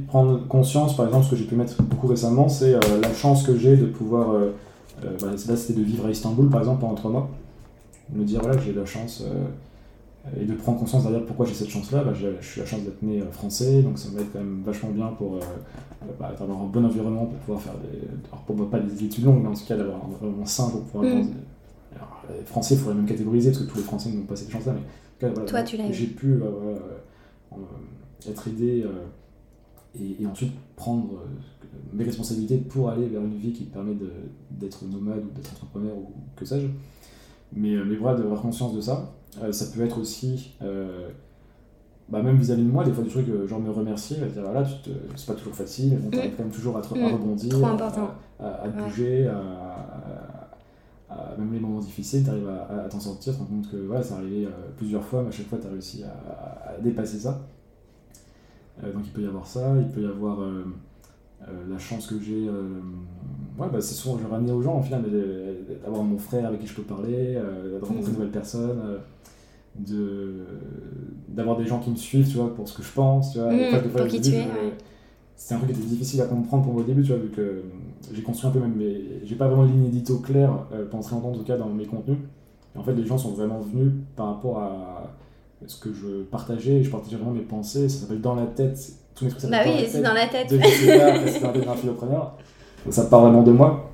prendre conscience, par exemple, ce que j'ai pu mettre beaucoup récemment, c'est euh, la chance que j'ai de pouvoir. euh, euh, bah, là, c'était de vivre à Istanbul, par exemple, pendant trois mois. Me dire, voilà, j'ai la chance. Et de prendre conscience derrière pourquoi j'ai cette chance-là. Bah, je suis la chance d'être né euh, français, donc ça va être quand même vachement bien pour euh, euh, bah, d'avoir un bon environnement pour pouvoir faire des. Alors pour moi, pas des études longues, mais en tout cas d'avoir un environnement sain pour pouvoir. Mm. grandir. Alors, les Français, il faudrait même catégoriser parce que tous les Français n'ont pas cette chance-là, mais en tout cas, voilà, Toi, tu l'as j'ai pu euh, euh, euh, être aidé et, ensuite prendre mes responsabilités pour aller vers une vie qui permet d'être nomade ou d'être entrepreneur ou que sais-je. Mais, mais voilà, d'avoir conscience de ça. Ça peut être aussi bah, même vis-à-vis de moi, des fois des trucs, genre me remercier, dire voilà, tu te... c'est pas toujours facile, on t'arrive mm. quand même toujours à, te... Mm. rebondir, à, te bouger, à, même les moments difficiles, tu arrives à, t'en sortir, tu te rends compte que voilà, ça arrivé euh, plusieurs fois, mais à chaque fois tu as réussi à, dépasser ça. Euh, donc il peut y avoir ça, il peut y avoir euh, la chance que j'ai. ouais, bah, c'est souvent, je ramener aux gens, en final, d'avoir mon frère avec qui je peux parler, de rencontrer mm. de nouvelles personnes de d'avoir des gens qui me suivent tu vois pour ce que je pense tu vois mmh, pour qui tu es c'est un truc qui était difficile à comprendre pour moi au début tu vois vu que j'ai construit un peu même mais j'ai pas vraiment de ligne édito claire euh, pendant très longtemps en tout cas dans mes contenus et en fait les gens sont vraiment venus par rapport à ce que je partageais je partageais vraiment mes pensées ça s'appelle dans la tête tous mes trucs bah oui c'est dans la tête. de c'est un peu d'un donc ça part vraiment de moi.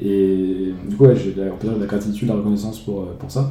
Et du coup ouais, j'ai de la gratitude la reconnaissance pour, euh, pour ça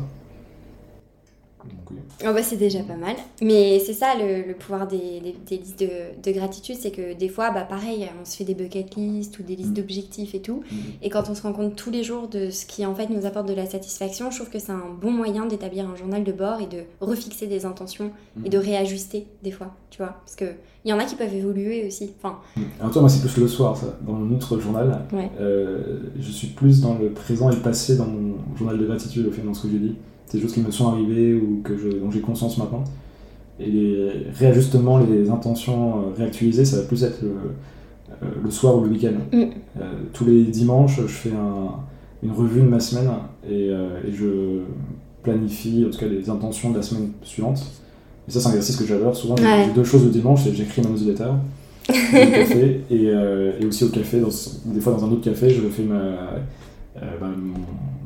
Oh bah c'est déjà pas mal. Mais c'est ça le, pouvoir des, des, listes de, de gratitude, c'est que des fois, bah pareil, on se fait des bucket lists ou des listes mm. d'objectifs et tout. Mm. Et quand on se rend compte tous les jours de ce qui en fait nous apporte de la satisfaction, je trouve que c'est un bon moyen d'établir un journal de bord et de refixer des intentions et de mm. réajuster des fois, tu vois. Parce que il y en a qui peuvent évoluer aussi. Enfin... Alors toi, moi c'est plus le soir, ça. Dans mon autre journal, euh, je suis plus dans le présent et le passé dans mon journal de gratitude au fait dans ce que j'ai dit des choses qui me sont arrivées ou que je, dont j'ai conscience maintenant. Et les réajustements, les intentions euh, réactualisées, ça va plus être le, euh, soir ou le week-end. Mm. Euh, tous les dimanches, je fais une revue de ma semaine et, je planifie en tout cas les intentions de la semaine suivante. Et ça, c'est un exercice que j'adore. Souvent, j'ai deux choses le dimanche, j'écris ma newsletter. café et, et, aussi au café, dans, des fois dans un autre café, je fais ma, bah,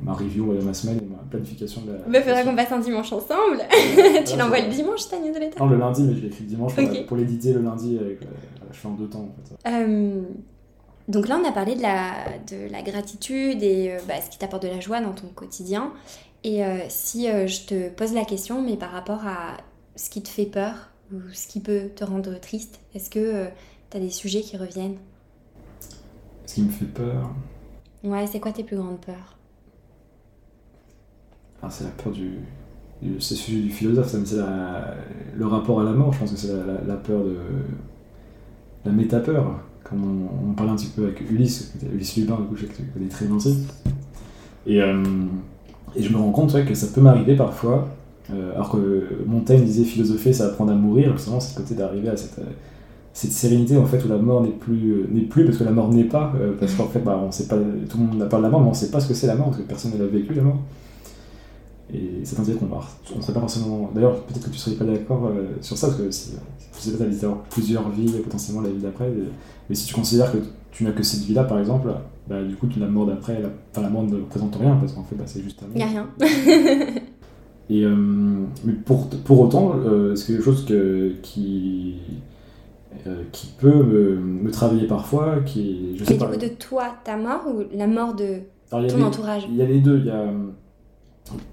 ma review de ma semaine planification de la. Il faudra qu'on passe un dimanche ensemble. tu l'envoies le dimanche, ta newsletter Non, le lundi, mais je l'écris le dimanche pour, l'éditer le lundi. Avec, euh, je fais en deux temps. En fait. Euh, donc là, on a parlé de la, de la gratitude et euh, bah, ce qui t'apporte de la joie dans ton quotidien. Et si je te pose la question, mais par rapport à ce qui te fait peur ou ce qui peut te rendre triste, est-ce que tu as des sujets qui reviennent? Ce qui me fait peur? Ouais, c'est quoi tes plus grandes peurs? C'est la peur du. c'est celui du philosophe, c'est le rapport à la mort, je pense que c'est la, peur de. la métapeur, comme on, parlait un petit peu avec Ulysse, Ulysse Lubin, du coup, je connais très bien. Et, euh, et je me rends compte que ça peut m'arriver parfois, euh, alors que Montaigne disait philosopher, ça apprendre à mourir, justement, c'est le côté d'arriver à cette, cette sérénité en fait où la mort n'est plus, n'est plus parce que la mort n'est pas, euh, parce qu'en fait bah, sait pas, tout le monde a parlé de la mort, mais on sait pas ce que c'est la mort, parce que personne n'a vécu la mort. Et c'est un dire qu'on ne serait pas forcément. D'ailleurs, peut-être que tu ne serais pas d'accord euh, sur ça, parce que si, je sais pas, tu as plusieurs vies, potentiellement la vie d'après. Mais si tu considères que tu n'as que cette vie-là, par exemple, bah, du coup, la mort d'après, la, enfin, la mort ne représente rien, parce qu'en fait, bah, c'est juste un. Il n'y a rien. Et, euh, mais pour, pour autant, euh, c'est quelque chose que, qui, qui peut me, me, travailler parfois. Qui, je sais pas, de toi, ta mort ou la mort de ton entourage? Il y a les deux. Il y a,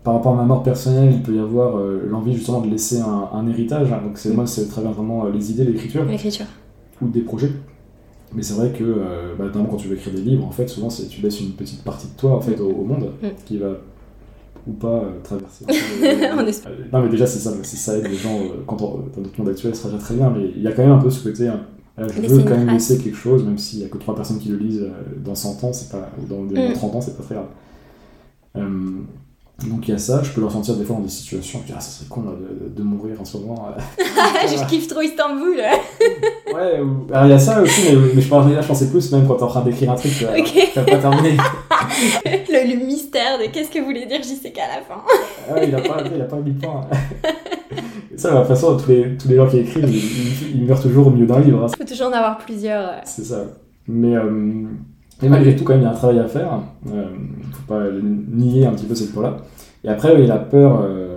par rapport à ma mort personnelle, il peut y avoir euh, l'envie justement de laisser un, héritage. Hein. donc c'est mm. moi, c'est travers vraiment euh, les idées, l'écriture. L'écriture. Ou des projets. Mais c'est vrai que, euh, bah, notamment quand tu veux écrire des livres, en fait, souvent tu laisses une petite partie de toi en fait mm. au, monde mm. qui va ou pas traverser. non mais déjà c'est ça, si ça aide les gens quand dans notre monde actuel, ça sera déjà très bien. Mais il y a quand même un peu ce côté. Hein, je veux quand même laisser quelque chose, même s'il n'y a que trois personnes qui le lisent dans 100 ans, c'est pas, ou dans, 30 ans, c'est pas très grave. Donc il y a ça, je peux le ressentir des fois dans des situations, je dis, ah ça serait con de, de, mourir en ce moment. je kiffe trop Istanbul. ouais, alors il y a ça aussi, mais, mais je, parlais, là, je pensais plus même quand t'es en train d'écrire un truc, tu t'as pas terminé. le, le, mystère de qu'est-ce que voulait dire JCK à la fin. ah ouais, il a pas, il a pas mis de point. ça, de toute façon, tous les, tous les gens qui écrivent, ils, ils, meurent toujours au milieu d'un livre. Hein. Il faut toujours en avoir plusieurs. C'est ça. Mais... Euh, mais malgré tout, quand même, il y a un travail à faire. Il euh, ne faut pas nier un petit peu cette peur-là. Et après, oui, la peur euh,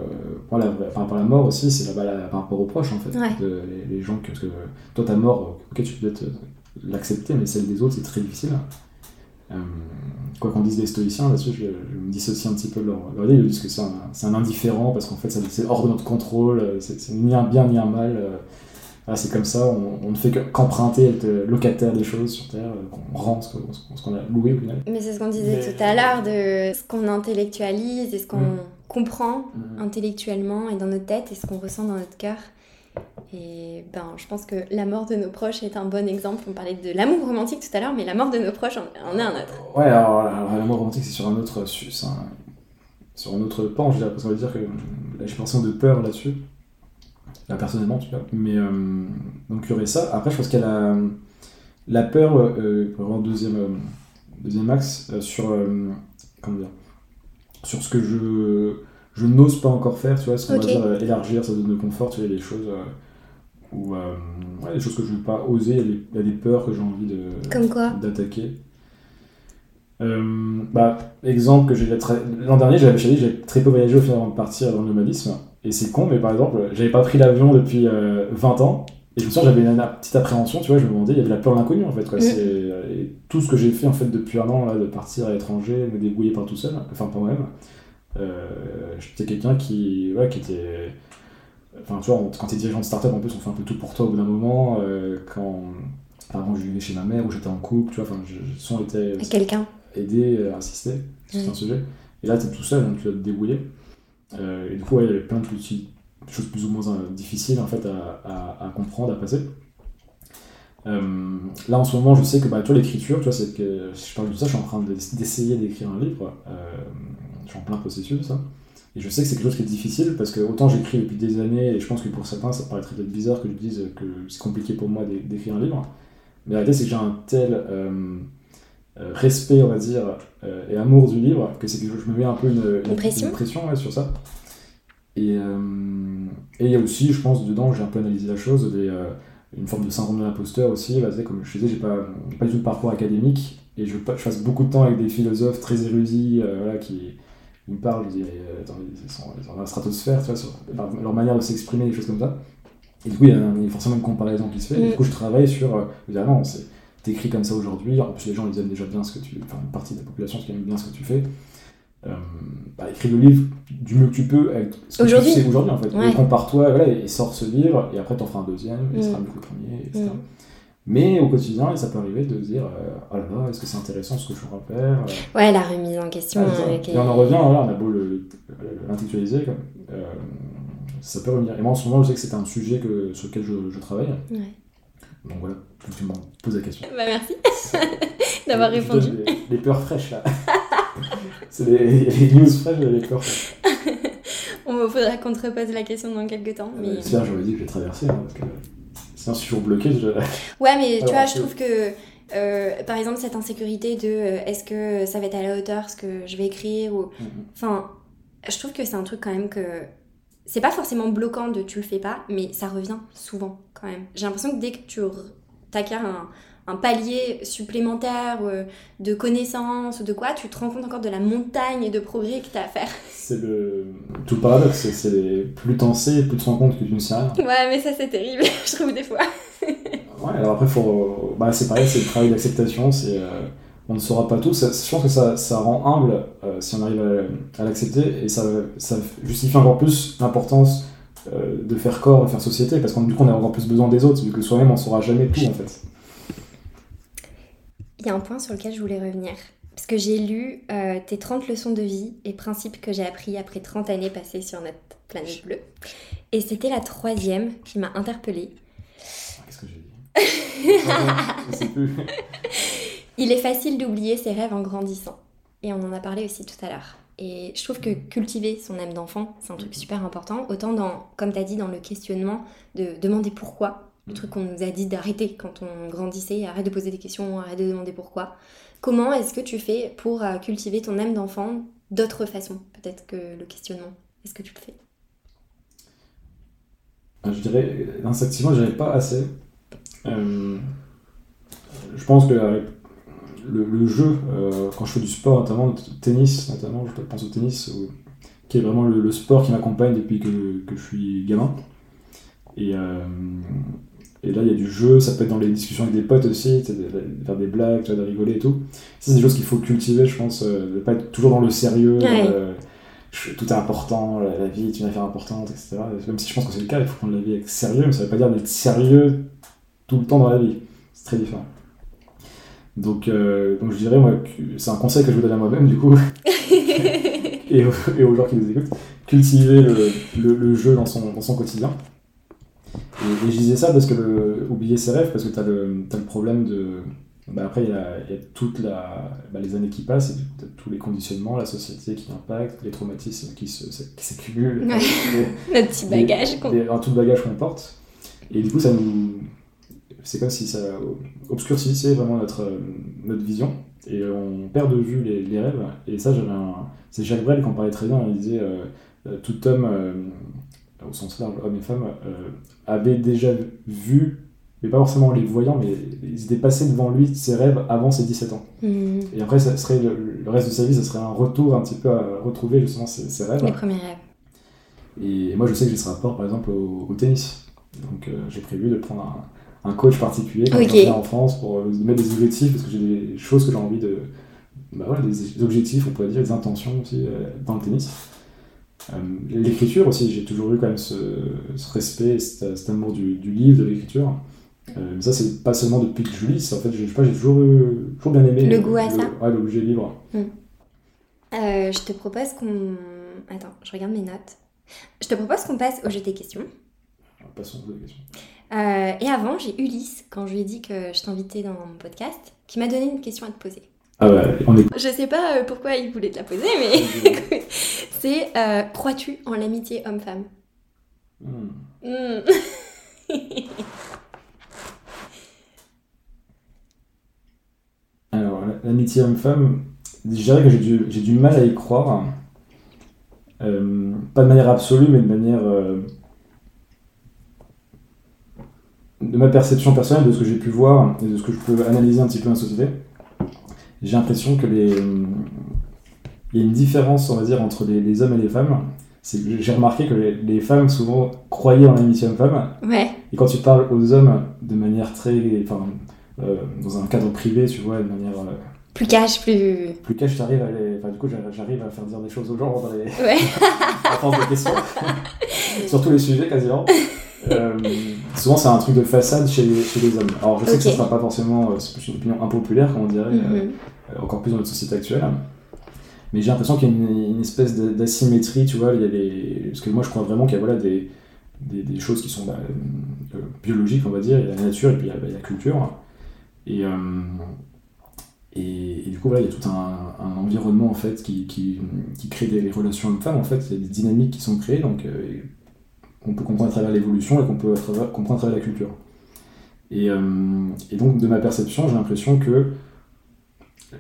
par rapport à la mort aussi, c'est par rapport aux proches, en fait. les, gens, que, parce que toi, ta mort, ok, tu peux peut-être l'accepter, mais celle des autres, c'est très difficile. Euh, quoi qu'on dise des stoïciens, là-dessus, je, me dissocie un petit peu de leur, leur idée. Ils disent que c'est un, indifférent parce qu'en fait, c'est hors de notre contrôle, c'est ni un bien ni un mal. Ah, c'est comme ça, on, ne fait qu'emprunter, être locataire des choses sur Terre, qu'on rend ce, qu'on a loué au final. Mais c'est ce qu'on disait tout à l'heure, de ce qu'on intellectualise et ce qu'on mm. comprend mm. intellectuellement et dans notre tête et ce qu'on ressent dans notre cœur. Et ben, je pense que la mort de nos proches est un bon exemple. On parlait de l'amour romantique tout à l'heure, mais la mort de nos proches en, est un autre. Ouais, alors, l'amour romantique, c'est sur un autre, sur un autre pan, je dirais, parce qu'on va dire que j'ai l'impression de peur là-dessus. Personnellement, tu vois. Mais euh, donc, il y aurait ça. Après, je pense qu'il y a la, peur, euh, vraiment deuxième, euh, deuxième axe, euh, sur, comment dire, sur ce que je, je n'ose pas encore faire, tu vois, ce qu'on va dire élargir sa zone de confort, tu vois, des choses ou ouais, des choses que je ne veux pas oser, il y, a des, peurs que j'ai envie de d'attaquer. bah, exemple que j'ai l'an dernier, j'avais j'ai très peu voyagé au final avant de partir dans le nomadisme. Et c'est con, mais par exemple, j'avais pas pris l'avion depuis 20 ans. Et je me souviens, j'avais une, petite appréhension, tu vois, je me demandais, il y avait la peur de l'inconnu en fait. Quoi. Mm. Et tout ce que j'ai fait en fait depuis un an, là, de partir à l'étranger, me débrouiller par tout seul, enfin par moi-même, euh, j'étais quelqu'un qui, ouais, qui était. Enfin, tu vois, quand tu es dirigeant de start-up, en plus, on fait un peu tout pour toi au bout d'un moment. Euh, quand, par exemple, je vivais chez ma mère ou j'étais en couple, tu vois, enfin, souvent été. quelqu'un. Aidé, euh, assister, c'est un sujet. Et là, tu es tout seul, donc tu dois te débrouiller. Euh, et du coup, il y avait plein de choses plus ou moins euh, difficiles en fait à, comprendre, à passer. Euh, là en ce moment, je sais que bah, toi l'écriture, tu vois, si je parle de ça, je suis en train d'essayer d'écrire un livre. Je suis en plein processus de ça. Et je sais que c'est quelque chose qui est difficile parce que autant j'écris depuis des années et je pense que pour certains ça paraîtrait peut-être bizarre que je dise que c'est compliqué pour moi d'écrire un livre. Mais la réalité c'est que j'ai un tel respect, on va dire, et amour du livre que c'est que je me mets un peu une, pression, sur ça. Et et il y a aussi, je pense, dedans, j'ai un peu analysé la chose, des, euh, une forme de syndrome de l'imposteur aussi. Bah, comme je disais, j'ai pas, pas du tout de parcours académique et je, je, passe beaucoup de temps avec des philosophes très érudits euh, voilà, qui me parlent euh, dans, dans, la stratosphère, tu vois, sur leur, manière de s'exprimer, des choses comme ça. Et du coup, il y, a forcément une comparaison qui se fait. Et du mm. coup, je travaille sur. Euh, évidemment, t'écris comme ça aujourd'hui. En plus, les gens, ils aiment déjà bien ce que tu. Enfin, une partie de la population qui aime bien ce que tu fais. Euh, bah, écris le livre du mieux que tu peux avec ce que tu sais aujourd'hui en fait. Compare-toi voilà, et sors ce livre et après t'en feras un deuxième, et ce sera mm. mieux que le premier, etc. Mm. Mais au quotidien, ça peut arriver de se dire euh, oh là là, est-ce que c'est intéressant ce que je faire euh. Ouais, la remise en question. et on en revient, voilà, on a beau l'intellectualiser, euh, ça peut revenir. Et moi en ce moment, je sais que c'est un sujet que, sur lequel je, je travaille. Ouais. Donc voilà, tu me poses la question. Bah merci d'avoir répondu. Les, peurs fraîches là. c'est les, les, news fraîches, les peurs fraîches. On me faudra qu'on te repose la question dans quelques temps. Mais... J'espère, j'aurais dit que je vais traverser, hein, parce que sinon je suis bloqué. Je... Ouais, mais tu vois, je trouve que. Euh, par exemple, cette insécurité de euh, est-ce que ça va être à la hauteur ce que je vais écrire ou. Mm-hmm. Enfin, je trouve que c'est un truc quand même que c'est pas forcément bloquant de tu le fais pas, mais ça revient souvent quand même. J'ai l'impression que dès que tu acquiers un, un palier supplémentaire euh, de connaissances ou de quoi, tu te rends compte encore de la montagne de progrès que tu as à faire. C'est le... tout le paradoxe, c'est plus t'en sais, plus tu te rends compte que tu ne sais rien. Ouais, mais ça c'est terrible, je trouve des fois. ouais, alors après, faut... bah, c'est pareil, c'est le travail d'acceptation, c'est... Euh, on ne saura pas tout. je pense que ça, ça rend humble euh, si on arrive à, l'accepter et ça, ça, justifie encore plus l'importance de faire corps, de faire société, parce qu'on du coup on a encore plus besoin des autres, vu que soi-même on ne saura jamais tout en fait il y a un point sur lequel je voulais revenir. Parce que j'ai lu euh, tes 30 leçons de vie et principes que j'ai appris après 30 années passées sur notre planète bleue. Et c'était la troisième qui m'a interpellée. Qu'est-ce que j'ai dit? Je sais plus. Il est facile d'oublier ses rêves en grandissant. Et on en a parlé aussi tout à l'heure. Et je trouve que cultiver son âme d'enfant, c'est un truc super important. Autant dans, comme tu as dit, dans le questionnement, de demander pourquoi le truc qu'on nous a dit d'arrêter quand on grandissait, arrête de poser des questions, arrête de demander pourquoi. Comment est-ce que tu fais pour euh, cultiver ton âme d'enfant d'autres façons, peut-être que le questionnement? Est-ce que tu le fais? Euh, Je dirais, instinctivement, je dirais pas assez. Euh, je pense que le, jeu, quand je fais du sport, notamment tennis, notamment, je pense au tennis, qui est vraiment le, sport qui m'accompagne depuis que, que, je suis gamin. Et, et là, il y a du jeu, ça peut être dans les discussions avec des potes aussi, faire des blagues, de rigoler et tout. Ça, c'est des choses qu'il faut cultiver, je pense, euh, de pas être toujours dans le sérieux. Euh, tout est important, la, vie est une affaire importante, etc. Même si je pense que c'est le cas, il faut prendre la vie avec sérieux, mais ça veut pas dire d'être sérieux tout le temps dans la vie. C'est très différent. Donc, euh, donc je dirais, moi, c'est un conseil que je vous donne à moi-même, du coup, et, aux, gens qui nous écoutent, cultiver le, le, jeu dans son, dans son quotidien. Et, je disais ça parce que le, oublier ses rêves, parce que tu as, as, le problème de, bah, après, il y a, y a toute la, bah, les années qui passent, et tous les conditionnements, la société qui impacte, les traumatismes qui s'accumulent. Ouais. Le petit bagage qu'on Un tout bagage qu'on porte. Et du coup, ça nous. C'est comme si ça obscurcissait vraiment notre, notre vision. Et on perd de vue les, les rêves. Et ça, j'avais un. C'est Jacques Brel qui en parlait très bien. Il disait euh, euh, Tout homme, euh, au sens large, homme et femme, avait déjà vu mais pas forcément les voyant, mais ils étaient passés devant lui ses rêves avant ses 17 ans. Hmm. Et après, ça serait le, reste de sa vie, ça serait un retour un petit peu à retrouver justement ses, rêves. Les premiers rêves. Et moi, je sais que j'ai ce rapport, par exemple, au, tennis. Donc, euh, j'ai prévu de prendre un, coach particulier quand okay. en France pour euh, mettre des objectifs, parce que j'ai des choses que j'ai envie de. Bah voilà, des, objectifs, on pourrait dire, des intentions aussi euh, dans le tennis. l'écriture aussi, j'ai toujours eu quand même ce, respect, cet, amour du, du livre, de l'écriture. Euh, ça, c'est pas seulement depuis que je lis, en fait, j'ai toujours, toujours bien aimé le goût à ça. Ouais, l'objet libre. Hmm. Euh, je te propose qu'on. Attends, je regarde mes notes. Je te propose qu'on passe au jeu des questions. Passons aux questions. Euh, et avant, j'ai Ulysse, quand je lui ai dit que je t'invitais dans mon podcast, qui m'a donné une question à te poser. Ah ouais, on est... Je sais pas pourquoi il voulait te la poser, mais c'est crois-tu en l'amitié homme-femme? Hmm. Hmm. l'amitié homme-femme, je dirais que j'ai du, du, mal à y croire. Euh, pas de manière absolue, mais de manière. Euh, de ma perception personnelle, de ce que j'ai pu voir et de ce que je peux analyser un petit peu dans la société. J'ai l'impression que les. Il y a une différence, on va dire, entre les, hommes et les femmes. J'ai remarqué que les, femmes souvent croyaient en l'amitié homme-femme. Ouais. Et quand tu parles aux hommes de manière très. Enfin, euh, dans un cadre privé, tu vois, de manière plus cash, plus. Plus cash, j'arrive à les... enfin, du coup, j'arrive à faire dire des choses aux gens dans les. Ouais. à force de questions. Sur tous les sujets, quasiment. Euh, souvent, c'est un truc de façade chez les, chez les hommes. Alors, je sais que ce ne sera pas forcément. Euh, c'est une opinion impopulaire, comme on dirait, mm-hmm. euh, encore plus dans notre société actuelle. Mais j'ai l'impression qu'il y a une, espèce d'asymétrie, tu vois. Il y a les... Parce que moi, je crois vraiment qu'il y a voilà, des, des, des choses qui sont bah, biologiques, on va dire. Il y a la nature et puis il y a, bah, la culture. Et. Et, du coup, voilà, il y a tout un, un environnement en fait qui, qui, qui crée des relations hommes-femmes. En fait, il y a des dynamiques qui sont créées, donc euh, qu'on peut comprendre à travers l'évolution et qu'on peut comprendre à travers la culture. Et, euh, et donc, de ma perception, j'ai l'impression que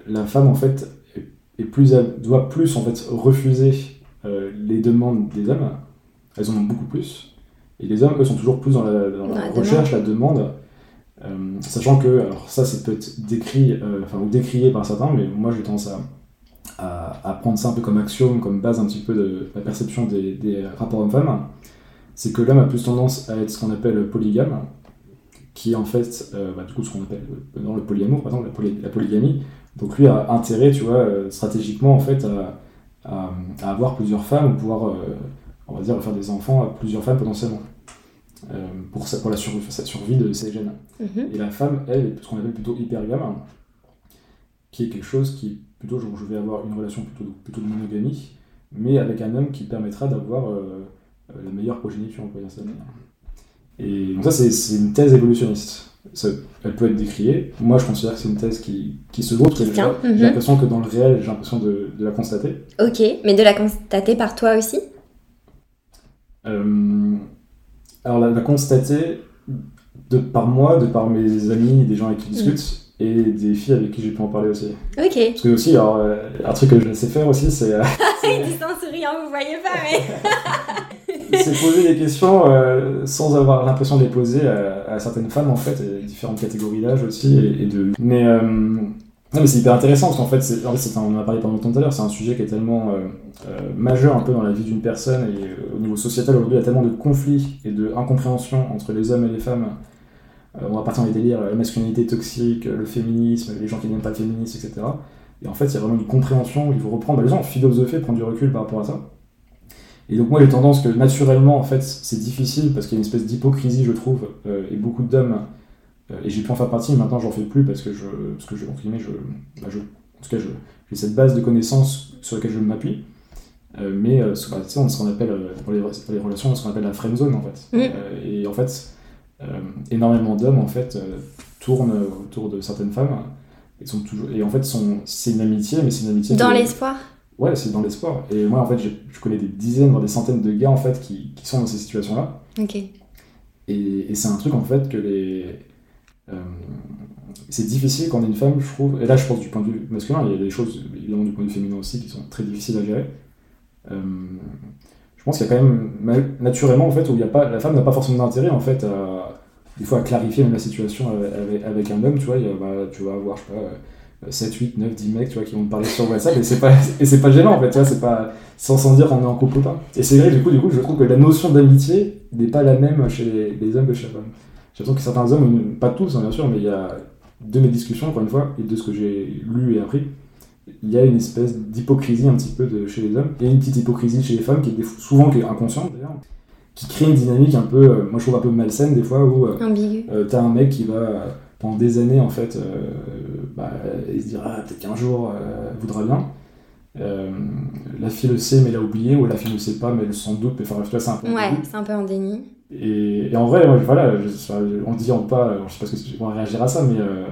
la femme en fait est, plus doit plus en fait refuser euh, les demandes des hommes. Elles en ont beaucoup plus. Et les hommes, eux, sont toujours plus dans la, dans la recherche, la demande euh, sachant que, alors ça c'est peut-être décrit, enfin, ou décrié par certains, mais moi j'ai tendance à, à, prendre ça un peu comme axiome, comme base un petit peu de la perception des, des rapports hommes-femmes, c'est que l'homme a plus tendance à être ce qu'on appelle polygame, qui est en fait, euh, bah, du coup, ce qu'on appelle dans le polyamour, par exemple, la, polygamie. Donc lui a intérêt, tu vois, stratégiquement, en fait, à, à, avoir plusieurs femmes, ou pouvoir, on va dire, faire des enfants à plusieurs femmes potentiellement. Euh, pour, pour la survie, sa survie de ces gènes. Mhm. Et la femme, elle, est ce qu'on appelle plutôt hypergame, qui est quelque chose qui, plutôt, je, je vais avoir une relation plutôt, plutôt de monogamie, mais avec un homme qui permettra d'avoir euh, euh, la meilleure progéniture, on peut dire ça. Et donc ça, c'est une thèse évolutionniste. Ça, elle peut être décriée. Moi, je considère que c'est une thèse qui, qui se vaut, j'ai mhm. l'impression que dans le réel, j'ai l'impression de, de, la constater. Ok, mais de la constater par toi aussi? Euh, alors, la, la constater de par moi, de par mes amis, des gens avec qui je discute, mm. Et des filles avec qui j'ai pu en parler aussi. Ok. Parce que aussi, alors, euh, un truc que je sais faire aussi, c'est. Euh, Il dit sans sourire, vous voyez pas, mais. c'est poser des questions euh, sans avoir l'impression de les poser à, certaines femmes, en fait, et différentes catégories d'âge aussi, et, de. Mais. Non, mais c'est hyper intéressant parce qu'en fait, en fait on en a parlé pendant longtemps tout à l'heure, c'est un sujet qui est tellement euh, euh, majeur un peu dans la vie d'une personne et euh, au niveau sociétal aujourd'hui, il y a tellement de conflits et de incompréhension entre les hommes et les femmes. On va partir dans les délires, la masculinité toxique, le féminisme, les gens qui n'aiment pas le féminisme, etc. Et en fait, il y a vraiment une compréhension, il faut reprendre, bah, les gens philosopher, prendre du recul par rapport à ça. Et donc moi j'ai tendance que naturellement en fait c'est difficile parce qu'il y a une espèce d'hypocrisie je trouve et beaucoup d'hommes et j'ai pu en faire partie mais maintenant j'en fais plus parce que je parce que je entre guillemets, je, bah, je en tout cas j'ai cette base de connaissances sur laquelle je m'appuie mais bah, sais, on ce qu'on appelle pour les, pour les relations ce qu'on appelle la friend zone en fait Mm. et en fait énormément d'hommes en fait tournent autour de certaines femmes ils sont toujours et en fait sont c'est une amitié mais c'est une amitié Dans l'espoir? Ouais, c'est dans l'espoir. Et moi, en fait, je connais des dizaines, voire des centaines de gars, en fait, qui, qui sont dans ces situations-là. Ok. Et, et c'est un truc, en fait, que les... euh, c'est difficile quand on est une femme, je trouve. Et là, je pense du point de vue masculin, il y a des choses, évidemment, du point de vue féminin aussi, qui sont très difficiles à gérer. Euh, je pense qu'il y a quand même, naturellement, en fait, où il y a pas, la femme n'a pas forcément d'intérêt, en fait, à, des fois, à clarifier même la situation avec, avec- un homme, tu vois. Il y a, bah, tu vas avoir, je sais pas... euh, 7, 8, 9, 10 mecs tu vois, qui vont te parler sur WhatsApp et c'est pas, et c'est pas gênant en fait, tu vois, c'est pas sans, sans dire qu'on est en couple ou pas. Et c'est vrai, du coup, du coup, je trouve que la notion d'amitié n'est pas la même chez les, hommes que chez les femmes. J'ai l'impression que certains hommes, pas tous hein, bien sûr, mais il y a de mes discussions, encore une fois, et de ce que j'ai lu et appris, il y a une espèce d'hypocrisie un petit peu de, chez les hommes, et une petite hypocrisie chez les femmes qui est souvent qui est inconsciente d'ailleurs, qui crée une dynamique un peu, euh, moi je trouve un peu malsaine des fois, où euh, euh, t'as un mec qui va pendant des années en fait bah, il se dira ah, peut-être qu'un jour elle voudra bien. Euh, la fille le sait mais l'a oublié ou la fille ne sait pas mais elle s'en doute mais enfin c'est un peu Ouais, c'est un peu en déni. et, et en vrai voilà je, on dit on pas je sais pas ce que comment réagir à ça mais euh,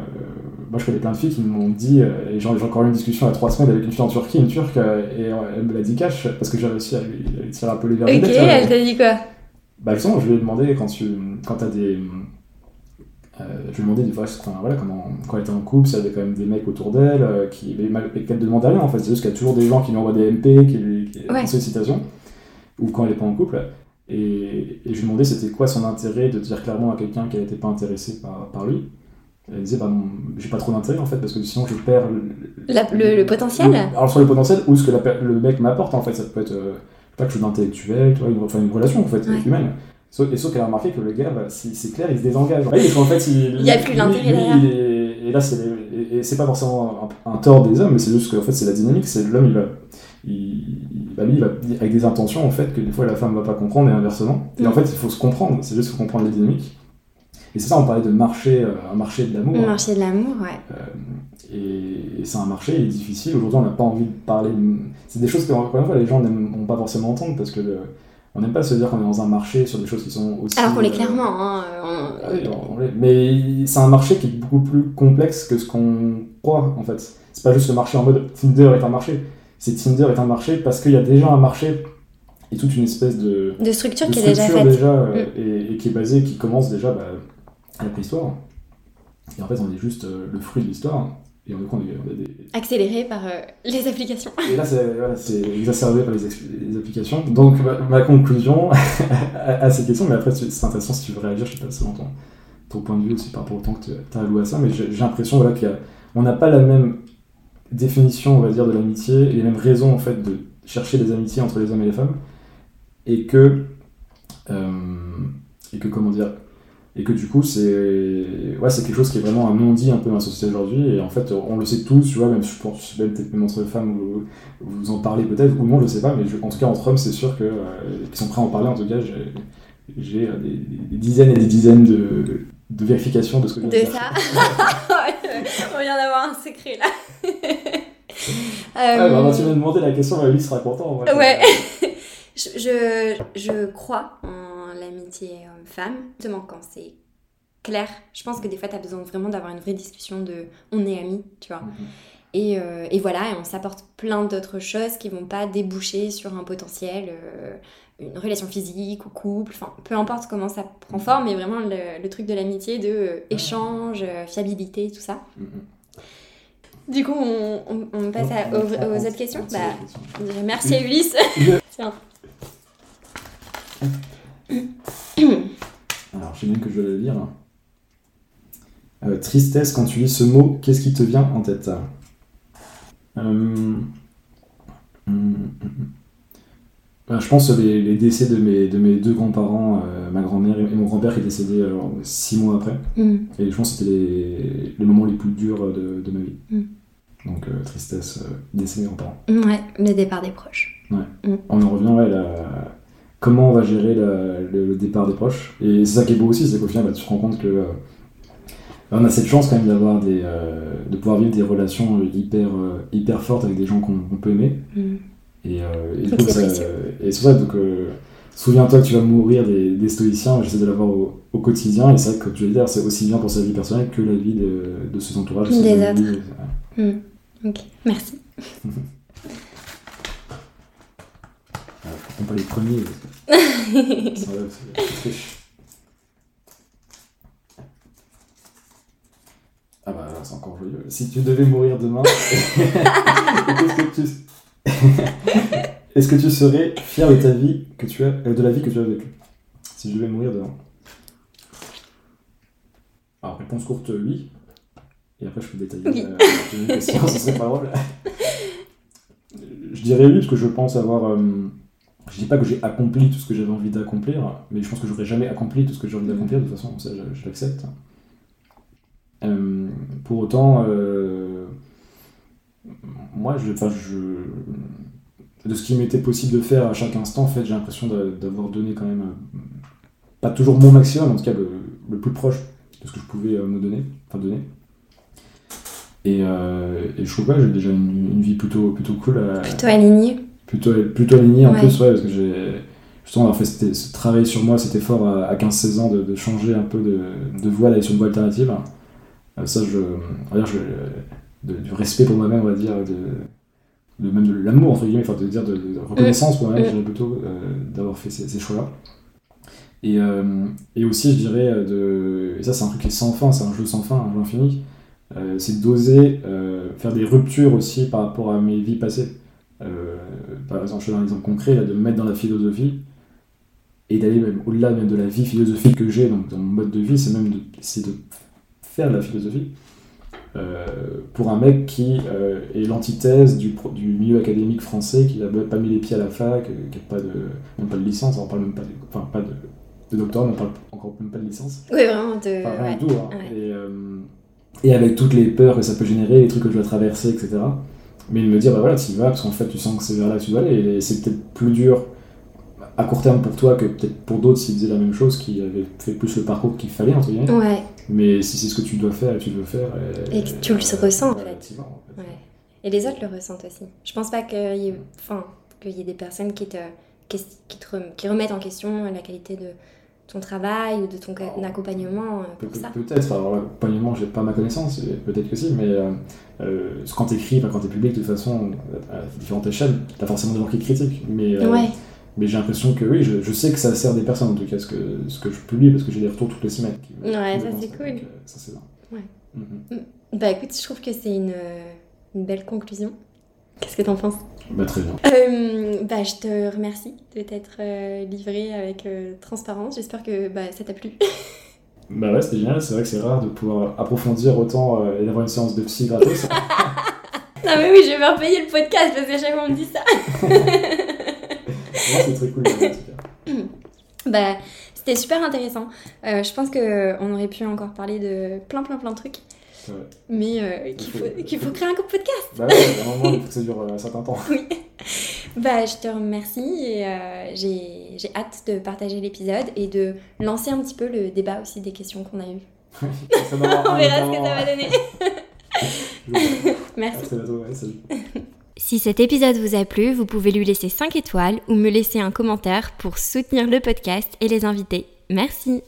moi je connais plein de filles qui m'ont dit euh, et j'ai encore eu une discussion il y a trois semaines avec une fille en Turquie une turque euh, et euh, elle me l'a dit cash parce que j'ai réussi à lui, à lui tirer un peu les verres Ok, vois, elle t'a dit quoi bah justement, je lui ai demandé quand tu quand as des euh, je lui ai demandé des fois enfin, voilà, comment, quand elle était en couple, si elle avait quand même des mecs autour d'elle, euh, qui, mais, qu'elle ne demandait rien en fait, c'est juste qu'il y a toujours des gens qui lui envoient des MP, qui lui qui, Ouais. ou quand elle n'est pas en couple. Et, et je lui ai demandé c'était quoi son intérêt de dire clairement à quelqu'un qu'elle n'était pas intéressée par, par lui. Elle disait bah j'ai pas trop d'intérêt en fait, parce que sinon je perds le, La- le- le potentiel le- Alors sur le potentiel, ou ce que la le mec m'apporte en fait, ça peut être euh, pas quelque chose d'intellectuel, tu vois, une, enfin, une relation en fait, Ouais. humaine. Et sauf qu'elle a remarqué que le gars, bah, c'est clair, il se désengage. Parce qu'en fait, il, Il y a plus l'intérêt derrière. est- Et là, c'est et, et c'est pas forcément un, un tort des hommes, mais c'est juste que en fait, c'est la dynamique. C'est l'homme, il va, il, bah, lui, il va avec des intentions en fait que des fois la femme va pas comprendre et inversement. Et en Mm. fait, il faut se comprendre. C'est juste faut comprendre les dynamiques. Et c'est ça, on parlait de marché, euh, un marché de l'amour. Le marché de l'amour, ouais. Euh, et, et c'est un marché il est difficile. Aujourd'hui, on n'a pas envie de parler. de- C'est des choses que, encore une fois, les gens n'aiment pas forcément entendre parce que le- on n'aime pas se dire qu'on est dans un marché sur des choses qui sont aussi. Alors qu'on l'est euh, clairement, hein. on-. Mais c'est un marché qui est beaucoup plus complexe que ce qu'on croit, en fait. C'est pas juste le marché en mode Tinder est un marché. C'est Tinder est un marché parce qu'il y a déjà un marché et toute une espèce de, De structure de qui est déjà structure faite. déjà, euh, et, et qui est basée, qui commence déjà bah, la préhistoire. Et en fait, on est juste euh, le fruit de l'histoire. Et on est, on est- on est des, Accélérée par euh, les applications. et là, c'est voilà, exacerbé par les, applications. Donc, ma, ma conclusion à, à ces questions, mais après, c'est intéressant si tu veux réagir, je sais pas selon ton, ton point de vue aussi par rapport au temps que tu as alloué à ça, mais j'ai j'ai l'impression voilà, qu'on n'a pas la même définition, on va dire, de l'amitié et les mêmes raisons, en fait, de chercher des amitiés entre les hommes et les femmes, et que, euh, et que comment dire, et que du coup, c'est ouais, c'est quelque chose qui est vraiment un non-dit un peu dans la société aujourd'hui. Et en fait, on le sait tous, tu vois, même je pense, même peut-être même entre femmes, vous, vous en parlez peut-être, ou non, je sais pas, mais je- en tout cas, entre hommes, c'est sûr que, euh, qu'ils sont prêts à en parler. En tout cas, j'ai euh, des, des dizaines et des dizaines de, de vérifications de ce que je De ça. On vient d'avoir un secret là. Ah, Euh, bah, bah, tu m'as demandé la question, bah, lui sera content. en vrai. Ouais. je, je, je crois en l'amitié homme-femme, justement quand c'est clair. Je pense que des fois, tu as besoin vraiment d'avoir une vraie discussion de on est amis, tu vois. Mhm. Et, euh, et voilà, et on s'apporte plein d'autres choses qui vont pas déboucher sur un potentiel, euh, une relation physique ou couple, enfin peu importe comment ça prend forme, mais vraiment le, le truc de l'amitié, de euh, échange, euh, fiabilité, tout ça. Mhm. Du coup, on, on- on passe à- aux, autres questions Bah, merci à Ulysse. Tiens. Alors, j'ai une que je vais la lire. Euh, tristesse, quand tu lis ce mot, qu'est-ce qui te vient en tête? Euh, hum, hum, hum. Euh, Je pense les, les décès de mes, de mes deux grands-parents, euh, ma grand-mère et mon grand-père qui est décédé six mois après. Et je pense que c'était les, les moments les plus durs de, de ma vie. Donc, euh, tristesse, euh, décès de mes grands-parents. Ouais, le départ des proches. On en revient, ouais, la... comment on va gérer la- le, le départ des proches. Et c'est ça qui est beau aussi, c'est qu'au final, bah, tu te rends compte que euh, on a cette chance quand même d'avoir des, euh, de pouvoir vivre des relations euh, hyper, hyper fortes avec des gens qu'on peut aimer. Mm. Et, et, c'est ça- pour donc, souviens-toi que tu vas mourir des, des stoïciens, j'essaie de l'avoir au, au quotidien, et c'est vrai que, comme tu veux dire, c'est aussi bien pour sa vie personnelle que la vie de, de ses entourages. Des autres. amis, ouais. Mm. Ok, merci. Faut pas les premiers. parce que- c'est-. Ah bah là, c'est encore joyeux. Si tu devais mourir demain, qu'est-ce que tu... est-ce que tu serais fier de ta vie que tu as, euh, de la vie que tu as vécue? Si je devais mourir demain. Alors réponse courte oui. Et après je peux détailler Oui. euh, une question, ce serait pas drôle. je dirais oui parce que je pense avoir. euh, je dis pas que j'ai accompli tout ce que j'avais envie d'accomplir, mais je pense que j'aurais jamais accompli tout ce que j'ai envie d'accomplir, de toute façon, ça je, je l'accepte. Euh, pour autant, euh, moi, je, de ce qui m'était possible de faire à chaque instant, en fait, j'ai l'impression d'a- d'avoir donné quand même, euh, pas toujours mon maximum, en tout cas le, le plus proche de ce que je pouvais me donner, enfin donner. Et, euh, et je trouve que j'ai déjà une, une vie plutôt, plutôt cool à, Plutôt aligné. Plutôt, plutôt aligné en Ouais. plus, ouais, parce que j'ai justement fait ce travail sur moi, cet effort à, à 15-16 ans de, de changer un peu de, de voie, d'aller sur une voie alternative. Euh, ça, je, on va dire, je, de- du respect pour moi-même, on va dire, de, même de l'amour, entre guillemets, enfin, de dire de, reconnaissance pour moi-même, Mm. je dirais plutôt, euh, d'avoir fait ces, ces choix-là. Et, euh, et aussi, je dirais, euh, de, et ça, c'est un truc qui est sans fin, c'est un jeu sans fin, un jeu infini, euh, c'est d'oser euh, faire des ruptures aussi par rapport à mes vies passées. Par exemple, je donne un exemple concret, là, de me mettre dans la philosophie et d'aller même au-delà même de la vie philosophique que j'ai, donc dans mon mode de vie, c'est même de, c'est de faire de la philosophie euh, pour un mec qui euh, est l'antithèse du, du milieu académique français, qui n'a pas mis les pieds à la fac, euh, qui n'a pas de, même pas de licence, on parle même pas de, enfin, pas de, de doctorat, on parle encore même pas de licence. Oui, vraiment. De... Enfin, rien ouais. du tout. hein. Ouais. Et, et avec toutes les peurs que ça peut générer, les trucs que je dois traverser, etc. Mais de me dire, bah voilà, tu y vas, parce qu'en fait, tu sens que c'est vers là que tu dois aller. Et c'est peut-être plus dur à court terme pour toi que peut-être pour d'autres s'ils faisaient la même chose, qui avaient fait plus le parcours qu'il fallait, entre guillemets. Ouais. Mais si c'est ce que tu dois faire et tu veux faire. Et que tu le ressens, en bah, fait. t'y vas, en fait. Ouais. Et les autres le ressentent aussi. Je pense pas qu'il y ait, enfin, y ait des personnes qui te, qui, qui te rem- qui remettent en question la qualité de ton travail ou de ton Oh. accompagnement euh, Pe- ça. Peut-être, alors l'accompagnement, j'ai pas ma connaissance, peut-être que si, mais euh, euh, quand t'écris, enfin, quand t'es public, de toute façon, à différentes échelles, t'as forcément des gens qui critiquent. Mais, euh, Ouais. mais j'ai l'impression que oui, je, je sais que ça sert des personnes, en tout cas, ce que, ce que je publie, parce que j'ai des retours toutes les semaines. qui- Ouais, ça, c'est cool. donc, ça, c'est bien. Ouais. Mhm. Bah écoute, je trouve que c'est une, une belle conclusion. Qu'est-ce que t'en penses? Bah, très bien. Euh, Bah je te remercie de t'être euh, livré avec euh, transparence. J'espère que bah, ça t'a plu. Bah ouais, c'était génial, c'est vrai que c'est rare de pouvoir approfondir autant euh, et d'avoir une séance de psy gratos. non mais oui, je vais faire payer le podcast parce que chaque fois on me dit ça. Ouais, c'est très cool, en tout cas. Bah, c'était super intéressant. Je pense qu'on aurait pu encore parler de plein, plein, plein de trucs. Mais euh, qu'il Il faut- faut, qu'il faut créer un podcast. Bah ouais, à un moment, il faut que ça dure euh, un certain temps. Bah, je te remercie et euh, j'ai j'ai hâte de partager l'épisode et de lancer un petit peu le débat aussi des questions qu'on a eues. Ça va avoir On verra ce que ça va donner. Merci. À très bientôt, ouais, salut. Si cet épisode vous a plu, vous pouvez lui laisser 5 étoiles ou me laisser un commentaire pour soutenir le podcast et les invités. Merci.